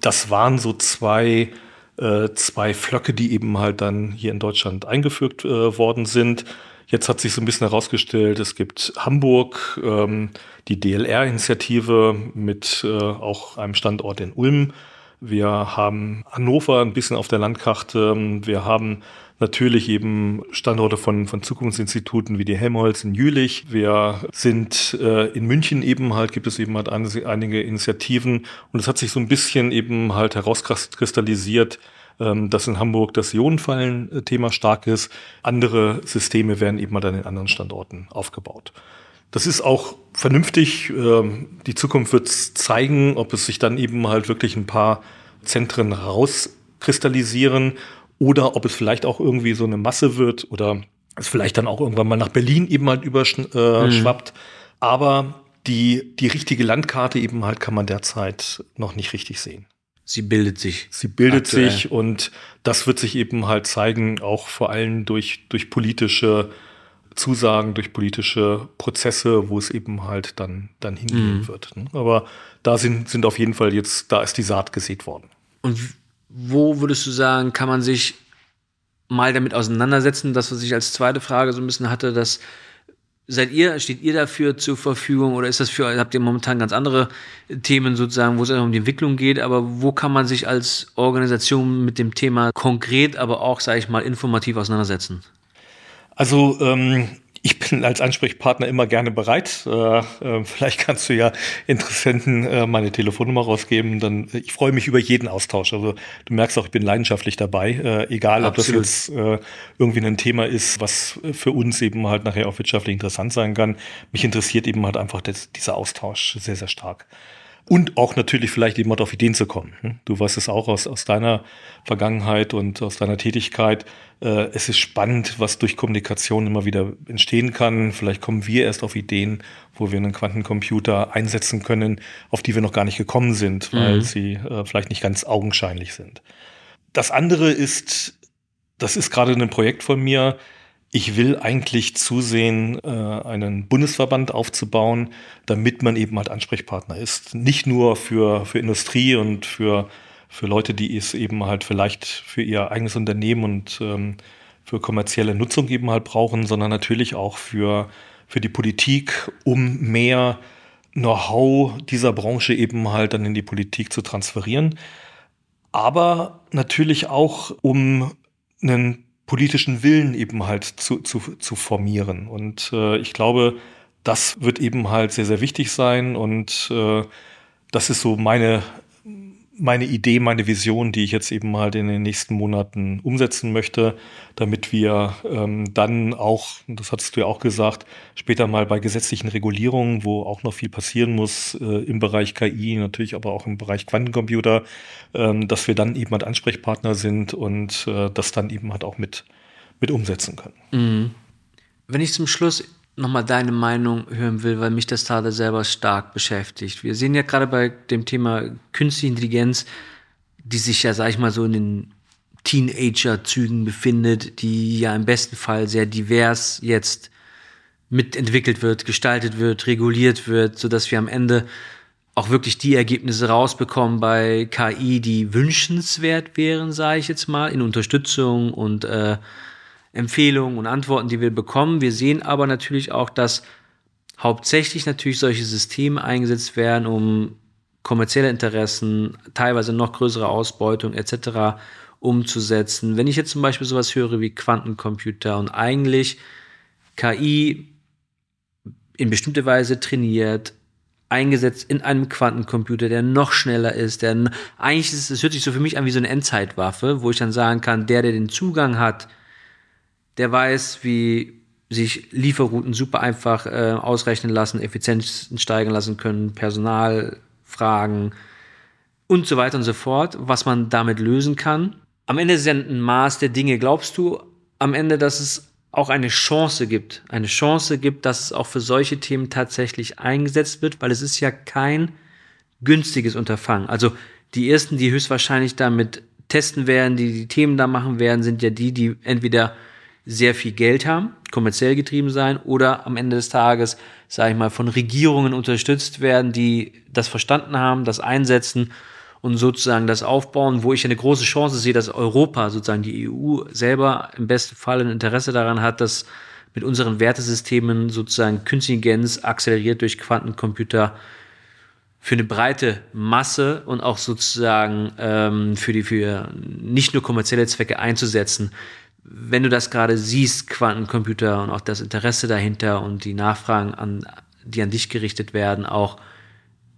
Das waren so zwei, äh, zwei Flöcke, die eben halt dann hier in Deutschland eingeführt äh, worden sind. Jetzt hat sich so ein bisschen herausgestellt, es gibt Hamburg, ähm, die DLR-Initiative mit äh, auch einem Standort in Ulm wir haben Hannover ein bisschen auf der Landkarte. Wir haben natürlich eben Standorte von, von Zukunftsinstituten wie die Helmholtz in Jülich. Wir sind äh, in München eben halt, gibt es eben halt einige Initiativen. Und es hat sich so ein bisschen eben halt herauskristallisiert, ähm, dass in Hamburg das Ionenfallen-Thema stark ist. Andere Systeme werden eben mal dann in anderen Standorten aufgebaut. Das ist auch vernünftig. Ähm, die Zukunft wird zeigen, ob es sich dann eben halt wirklich ein paar Zentren rauskristallisieren oder ob es vielleicht auch irgendwie so eine Masse wird oder es vielleicht dann auch irgendwann mal nach Berlin eben halt überschwappt. Äh, mhm. Aber die, die richtige Landkarte eben halt kann man derzeit noch nicht richtig sehen. Sie bildet sich. Sie bildet aktuell. sich und das wird sich eben halt zeigen, auch vor allem durch, durch politische Zusagen, durch politische Prozesse, wo es eben halt dann, dann hingehen mhm. wird. Ne? Aber da sind, sind auf jeden Fall jetzt, da ist die Saat gesät worden. Und wo würdest du sagen, kann man sich mal damit auseinandersetzen? Das, was ich als zweite Frage so ein bisschen hatte, dass seid ihr, steht ihr dafür zur Verfügung oder ist das für, habt ihr momentan ganz andere Themen sozusagen, wo es um die Entwicklung geht, aber wo kann man sich als Organisation mit dem Thema konkret, aber auch, sage ich mal, informativ auseinandersetzen? Also ähm, ich bin als Ansprechpartner immer gerne bereit. Äh, äh, vielleicht kannst du ja Interessenten äh, meine Telefonnummer rausgeben. Dann ich freue mich über jeden Austausch. Also du merkst auch, ich bin leidenschaftlich dabei. Äh, egal, ob Absolut. das jetzt äh, irgendwie ein Thema ist, was für uns eben halt nachher auch wirtschaftlich interessant sein kann. Mich interessiert eben halt einfach das, dieser Austausch sehr, sehr stark und auch natürlich vielleicht jemand auf Ideen zu kommen. Hm? Du weißt es auch aus, aus deiner Vergangenheit und aus deiner Tätigkeit. Äh, es ist spannend, was durch Kommunikation immer wieder entstehen kann. Vielleicht kommen wir erst auf Ideen, wo wir einen Quantencomputer einsetzen können, auf die wir noch gar nicht gekommen sind, weil mhm. sie äh, vielleicht nicht ganz augenscheinlich sind. Das andere ist, das ist gerade ein Projekt von mir, ich will eigentlich zusehen, äh, einen Bundesverband aufzubauen, damit man eben halt Ansprechpartner ist. Nicht nur für, für Industrie und für, für Leute, die es eben halt vielleicht für ihr eigenes Unternehmen und ähm, für kommerzielle Nutzung eben halt brauchen, sondern natürlich auch für, für die Politik, um mehr Know-how dieser Branche eben halt dann in die Politik zu transferieren. Aber natürlich auch, um einen politischen Willen eben halt zu, zu, zu formieren. Und äh, ich glaube, das wird eben halt sehr, sehr wichtig sein. Und äh, das ist so meine, meine Idee, meine Vision, die ich jetzt eben mal in den nächsten Monaten umsetzen möchte, damit wir ähm, dann auch, das hattest du ja auch gesagt, später mal bei gesetzlichen Regulierungen, wo auch noch viel passieren muss äh, im Bereich KI, natürlich aber auch im Bereich Quantencomputer, ähm, dass wir dann eben halt Ansprechpartner sind und äh, das dann eben halt auch mit, mit umsetzen können. Mhm. Wenn ich zum Schluss nochmal deine Meinung hören will, weil mich das gerade selber stark beschäftigt. Wir sehen ja gerade bei dem Thema Künstliche Intelligenz, die sich ja, sag ich mal, so in den Teenager-Zügen befindet, die ja im besten Fall sehr divers jetzt mitentwickelt wird, gestaltet wird, reguliert wird, so dass wir am Ende auch wirklich die Ergebnisse rausbekommen bei KI, die wünschenswert wären, sage ich jetzt mal, in Unterstützung und äh, Empfehlungen und Antworten, die wir bekommen. Wir sehen aber natürlich auch, dass hauptsächlich natürlich solche Systeme eingesetzt werden, um kommerzielle Interessen, teilweise noch größere Ausbeutung etc. umzusetzen. Wenn ich jetzt zum Beispiel sowas höre wie Quantencomputer und eigentlich KI in bestimmte Weise trainiert, eingesetzt in einem Quantencomputer, der noch schneller ist, der eigentlich ist es hört sich so für mich an wie so eine Endzeitwaffe, wo ich dann sagen kann, der, der den Zugang hat der weiß, wie sich Lieferrouten super einfach äh, ausrechnen lassen, Effizienzen steigen lassen können, Personalfragen und so weiter und so fort, was man damit lösen kann. Am Ende ist ja ein Maß der Dinge. Glaubst du am Ende, dass es auch eine Chance gibt, eine Chance gibt, dass es auch für solche Themen tatsächlich eingesetzt wird, weil es ist ja kein günstiges Unterfangen. Also die ersten, die höchstwahrscheinlich damit testen werden, die die Themen da machen werden, sind ja die, die entweder sehr viel Geld haben, kommerziell getrieben sein oder am Ende des Tages, sage ich mal, von Regierungen unterstützt werden, die das verstanden haben, das einsetzen und sozusagen das aufbauen, wo ich eine große Chance sehe, dass Europa, sozusagen die EU selber im besten Fall ein Interesse daran hat, dass mit unseren Wertesystemen sozusagen Künstliche Intelligenz akzeleriert durch Quantencomputer für eine breite Masse und auch sozusagen ähm, für die für nicht nur kommerzielle Zwecke einzusetzen wenn du das gerade siehst, Quantencomputer und auch das Interesse dahinter und die Nachfragen, an, die an dich gerichtet werden, auch,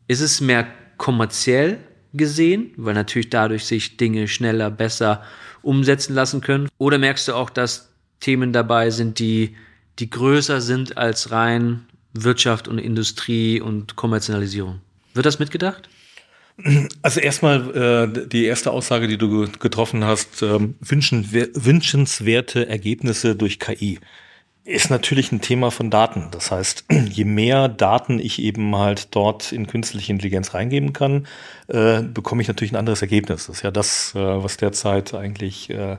ist es mehr kommerziell gesehen, weil natürlich dadurch sich Dinge schneller, besser umsetzen lassen können? Oder merkst du auch, dass Themen dabei sind, die, die größer sind als rein Wirtschaft und Industrie und Kommerzialisierung? Wird das mitgedacht? Also erstmal äh, die erste Aussage, die du getroffen hast, ähm, wünschen, wünschenswerte Ergebnisse durch KI ist natürlich ein Thema von Daten. Das heißt, je mehr Daten ich eben halt dort in künstliche Intelligenz reingeben kann, äh, bekomme ich natürlich ein anderes Ergebnis. Das ist ja das, äh, was derzeit eigentlich äh,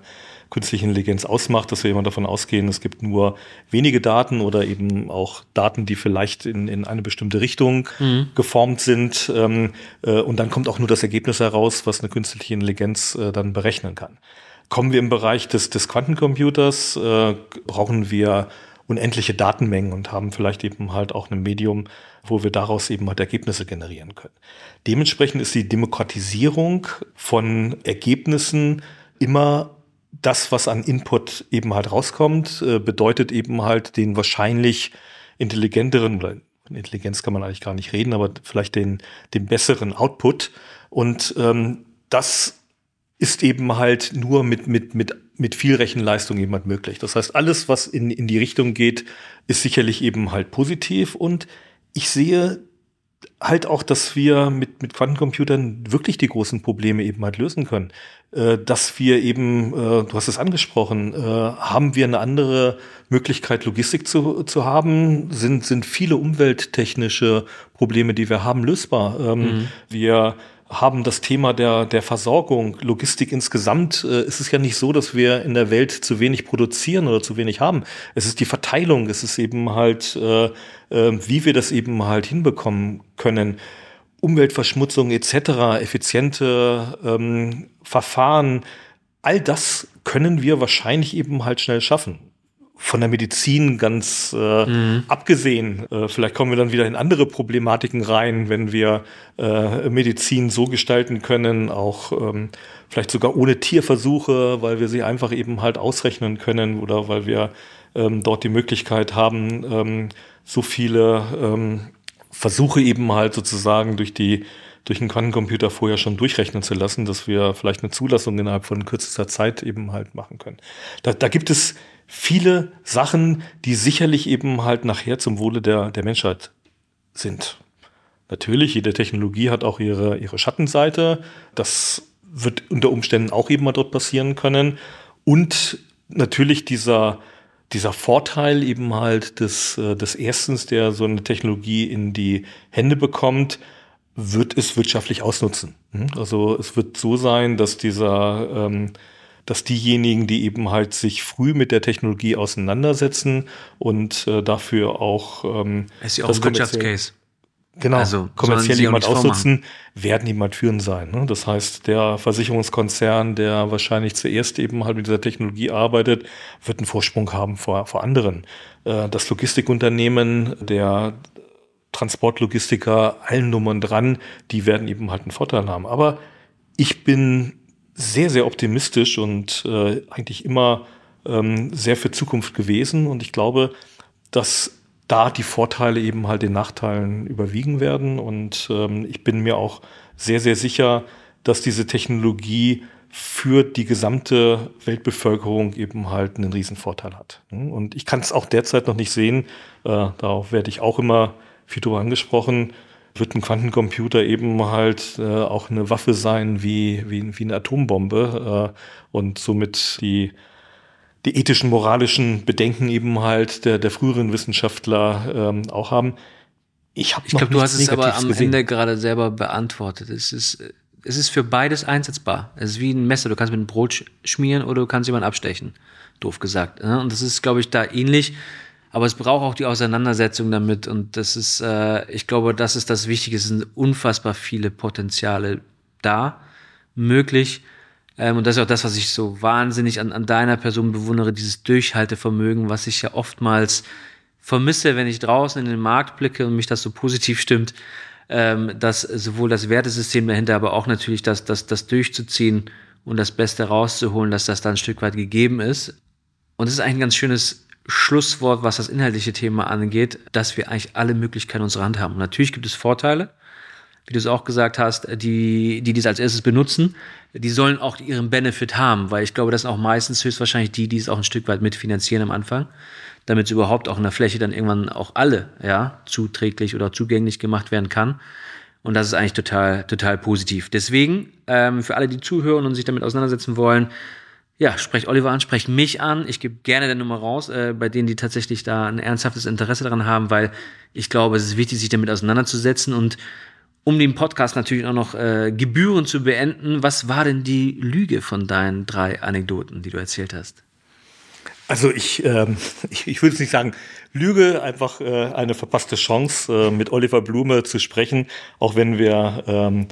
künstliche Intelligenz ausmacht, dass wir immer davon ausgehen, es gibt nur wenige Daten oder eben auch Daten, die vielleicht in, in eine bestimmte Richtung mhm. geformt sind. Ähm, äh, und dann kommt auch nur das Ergebnis heraus, was eine künstliche Intelligenz äh, dann berechnen kann. Kommen wir im Bereich des, des Quantencomputers, äh, brauchen wir unendliche Datenmengen und haben vielleicht eben halt auch ein Medium, wo wir daraus eben halt Ergebnisse generieren können. Dementsprechend ist die Demokratisierung von Ergebnissen immer das, was an Input eben halt rauskommt, äh, bedeutet eben halt den wahrscheinlich intelligenteren, oder Intelligenz kann man eigentlich gar nicht reden, aber vielleicht den, den besseren Output. Und ähm, das ist eben halt nur mit, mit, mit, mit viel Rechenleistung eben halt möglich. Das heißt, alles, was in, in die Richtung geht, ist sicherlich eben halt positiv. Und ich sehe halt auch, dass wir mit, mit Quantencomputern wirklich die großen Probleme eben halt lösen können. Äh, dass wir eben, äh, du hast es angesprochen, äh, haben wir eine andere Möglichkeit, Logistik zu, zu haben? Sind, sind viele umwelttechnische Probleme, die wir haben, lösbar? Ähm, mhm. Wir haben das Thema der, der Versorgung, Logistik insgesamt. Äh, ist es ja nicht so, dass wir in der Welt zu wenig produzieren oder zu wenig haben. Es ist die Verteilung, es ist eben halt, äh, äh, wie wir das eben halt hinbekommen können. Umweltverschmutzung etc., effiziente ähm, Verfahren, all das können wir wahrscheinlich eben halt schnell schaffen von der Medizin ganz äh, mhm. abgesehen. Äh, vielleicht kommen wir dann wieder in andere Problematiken rein, wenn wir äh, Medizin so gestalten können, auch ähm, vielleicht sogar ohne Tierversuche, weil wir sie einfach eben halt ausrechnen können oder weil wir ähm, dort die Möglichkeit haben, ähm, so viele ähm, Versuche eben halt sozusagen durch die durch einen Quantencomputer vorher schon durchrechnen zu lassen, dass wir vielleicht eine Zulassung innerhalb von kürzester Zeit eben halt machen können. Da, da gibt es viele Sachen, die sicherlich eben halt nachher zum Wohle der, der Menschheit sind. Natürlich, jede Technologie hat auch ihre, ihre Schattenseite. Das wird unter Umständen auch eben mal dort passieren können. Und natürlich dieser, dieser Vorteil eben halt des, äh, des Erstens, der so eine Technologie in die Hände bekommt, wird es wirtschaftlich ausnutzen. Hm? Also es wird so sein, dass dieser, ähm, dass diejenigen, die eben halt sich früh mit der Technologie auseinandersetzen und äh, dafür auch ähm, ist ja auch ein Wirtschaftscase. Genau, also, kommerziell jemand ausnutzen, werden jemand führen sein. Ne? Das heißt, der Versicherungskonzern, der wahrscheinlich zuerst eben halt mit dieser Technologie arbeitet, wird einen Vorsprung haben vor, vor anderen. Äh, das Logistikunternehmen, der Transportlogistiker, allen Nummern dran, die werden eben halt einen Vorteil haben. Aber ich bin sehr, sehr optimistisch und äh, eigentlich immer ähm, sehr für Zukunft gewesen. Und ich glaube, dass da die Vorteile eben halt den Nachteilen überwiegen werden. Und ähm, ich bin mir auch sehr, sehr sicher, dass diese Technologie für die gesamte Weltbevölkerung eben halt einen Riesenvorteil hat. Und ich kann es auch derzeit noch nicht sehen. Äh, darauf werde ich auch immer viel drüber angesprochen. Wird ein Quantencomputer eben halt äh, auch eine Waffe sein wie, wie, wie eine Atombombe äh, und somit die die ethischen, moralischen Bedenken eben halt der, der früheren Wissenschaftler ähm, auch haben. Ich, ich glaube, du hast es aber am gesehen. Ende gerade selber beantwortet. Es ist, es ist für beides einsetzbar. Es ist wie ein Messer. Du kannst mit einem Brot schmieren oder du kannst jemanden abstechen. Doof gesagt. Ne? Und das ist, glaube ich, da ähnlich. Aber es braucht auch die Auseinandersetzung damit. Und das ist, äh, ich glaube, das ist das Wichtige. Es sind unfassbar viele Potenziale da, möglich. Ähm, und das ist auch das, was ich so wahnsinnig an, an deiner Person bewundere, dieses Durchhaltevermögen, was ich ja oftmals vermisse, wenn ich draußen in den Markt blicke und mich das so positiv stimmt, ähm, dass sowohl das Wertesystem dahinter, aber auch natürlich das, das, das durchzuziehen und das Beste rauszuholen, dass das dann ein Stück weit gegeben ist. Und es ist eigentlich ein ganz schönes Schlusswort, was das inhaltliche Thema angeht, dass wir eigentlich alle Möglichkeiten unserer Hand haben. Natürlich gibt es Vorteile, wie du es auch gesagt hast, die, die dies als erstes benutzen, die sollen auch ihren Benefit haben, weil ich glaube, das sind auch meistens höchstwahrscheinlich die, die es auch ein Stück weit mitfinanzieren am Anfang, damit es überhaupt auch in der Fläche dann irgendwann auch alle, ja, zuträglich oder zugänglich gemacht werden kann. Und das ist eigentlich total, total positiv. Deswegen, ähm, für alle, die zuhören und sich damit auseinandersetzen wollen, ja, sprecht Oliver an, sprecht mich an. Ich gebe gerne der Nummer raus, äh, bei denen, die tatsächlich da ein ernsthaftes Interesse daran haben, weil ich glaube, es ist wichtig, sich damit auseinanderzusetzen und um den Podcast natürlich auch noch äh, Gebühren zu beenden, was war denn die Lüge von deinen drei Anekdoten, die du erzählt hast? Also ich, ähm, ich, ich würde es nicht sagen Lüge, einfach äh, eine verpasste Chance, äh, mit Oliver Blume zu sprechen, auch wenn wir ähm,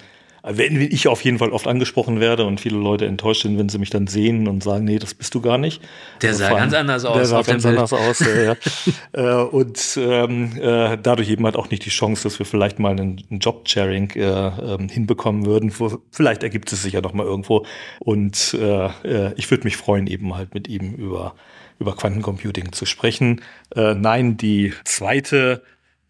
wenn ich auf jeden Fall oft angesprochen werde und viele Leute enttäuscht sind, wenn sie mich dann sehen und sagen, nee, das bist du gar nicht. Der also sah allem, ganz anders aus. Der sah ganz anders aus. ja. Äh, und ähm, äh, dadurch eben halt auch nicht die Chance, dass wir vielleicht mal einen, einen Job-Sharing äh, äh, hinbekommen würden. Vielleicht ergibt es sich ja noch mal irgendwo. Und äh, äh, ich würde mich freuen, eben halt mit ihm über über Quantencomputing zu sprechen. Äh, nein, die zweite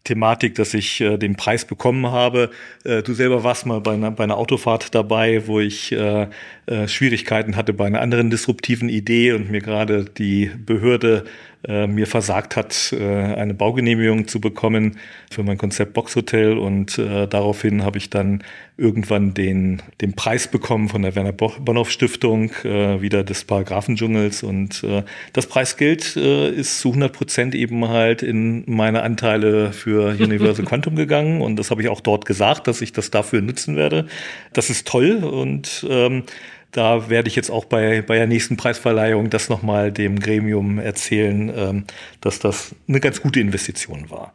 Thematik, dass ich äh, den Preis bekommen habe. Äh, du selber warst mal bei einer, bei einer Autofahrt dabei, wo ich äh, äh, Schwierigkeiten hatte bei einer anderen disruptiven Idee und mir gerade die Behörde äh, mir versagt hat, äh, eine Baugenehmigung zu bekommen für mein Konzept Boxhotel. Und äh, daraufhin habe ich dann irgendwann den, den Preis bekommen von der Werner Bonhoff Stiftung, äh, wieder des Paragraphendschungels. Und äh, das Preisgeld äh, ist zu 100 Prozent eben halt in meine Anteile für Universal Quantum gegangen. Und das habe ich auch dort gesagt, dass ich das dafür nutzen werde. Das ist toll und ähm, da werde ich jetzt auch bei, bei der nächsten Preisverleihung das nochmal dem Gremium erzählen, ähm, dass das eine ganz gute Investition war.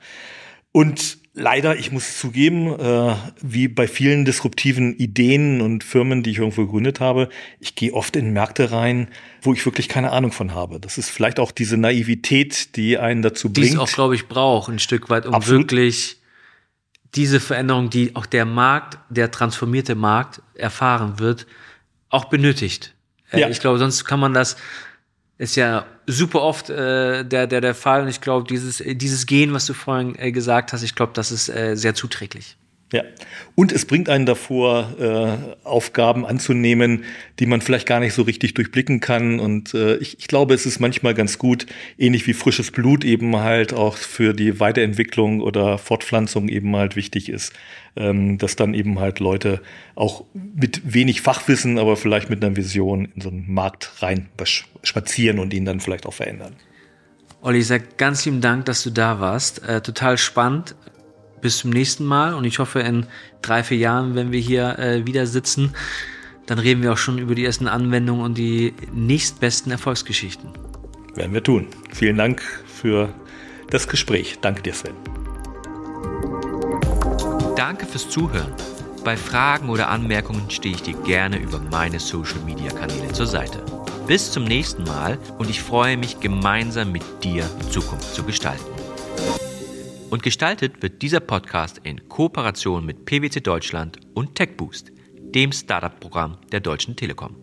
Und leider, ich muss zugeben, äh, wie bei vielen disruptiven Ideen und Firmen, die ich irgendwo gegründet habe, ich gehe oft in Märkte rein, wo ich wirklich keine Ahnung von habe. Das ist vielleicht auch diese Naivität, die einen dazu bringt. Die es auch, glaube ich, braucht, ein Stück weit, um Absolut. wirklich diese Veränderung, die auch der Markt, der transformierte Markt erfahren wird, auch benötigt. Äh, ja. Ich glaube, sonst kann man das, ist ja super oft äh, der, der, der Fall. Und ich glaube, dieses, dieses Gehen, was du vorhin äh, gesagt hast, ich glaube, das ist äh, sehr zuträglich. Ja, und es bringt einen davor, äh, Aufgaben anzunehmen, die man vielleicht gar nicht so richtig durchblicken kann. Und äh, ich, ich glaube, es ist manchmal ganz gut, ähnlich wie frisches Blut eben halt auch für die Weiterentwicklung oder Fortpflanzung eben halt wichtig ist, ähm, dass dann eben halt Leute auch mit wenig Fachwissen, aber vielleicht mit einer Vision in so einen Markt rein spazieren und ihn dann vielleicht auch verändern. Olli, ich sage ganz lieben Dank, dass du da warst. Äh, total spannend bis zum nächsten Mal und ich hoffe in drei, vier Jahren, wenn wir hier äh, wieder sitzen, dann reden wir auch schon über die ersten Anwendungen und die nächstbesten Erfolgsgeschichten. Werden wir tun. Vielen Dank für das Gespräch. Danke dir, Sven. Danke fürs Zuhören. Bei Fragen oder Anmerkungen stehe ich dir gerne über meine Social-Media-Kanäle zur Seite. Bis zum nächsten Mal und ich freue mich gemeinsam mit dir Zukunft zu gestalten. Und gestaltet wird dieser Podcast in Kooperation mit PwC Deutschland und TechBoost, dem Startup-Programm der Deutschen Telekom.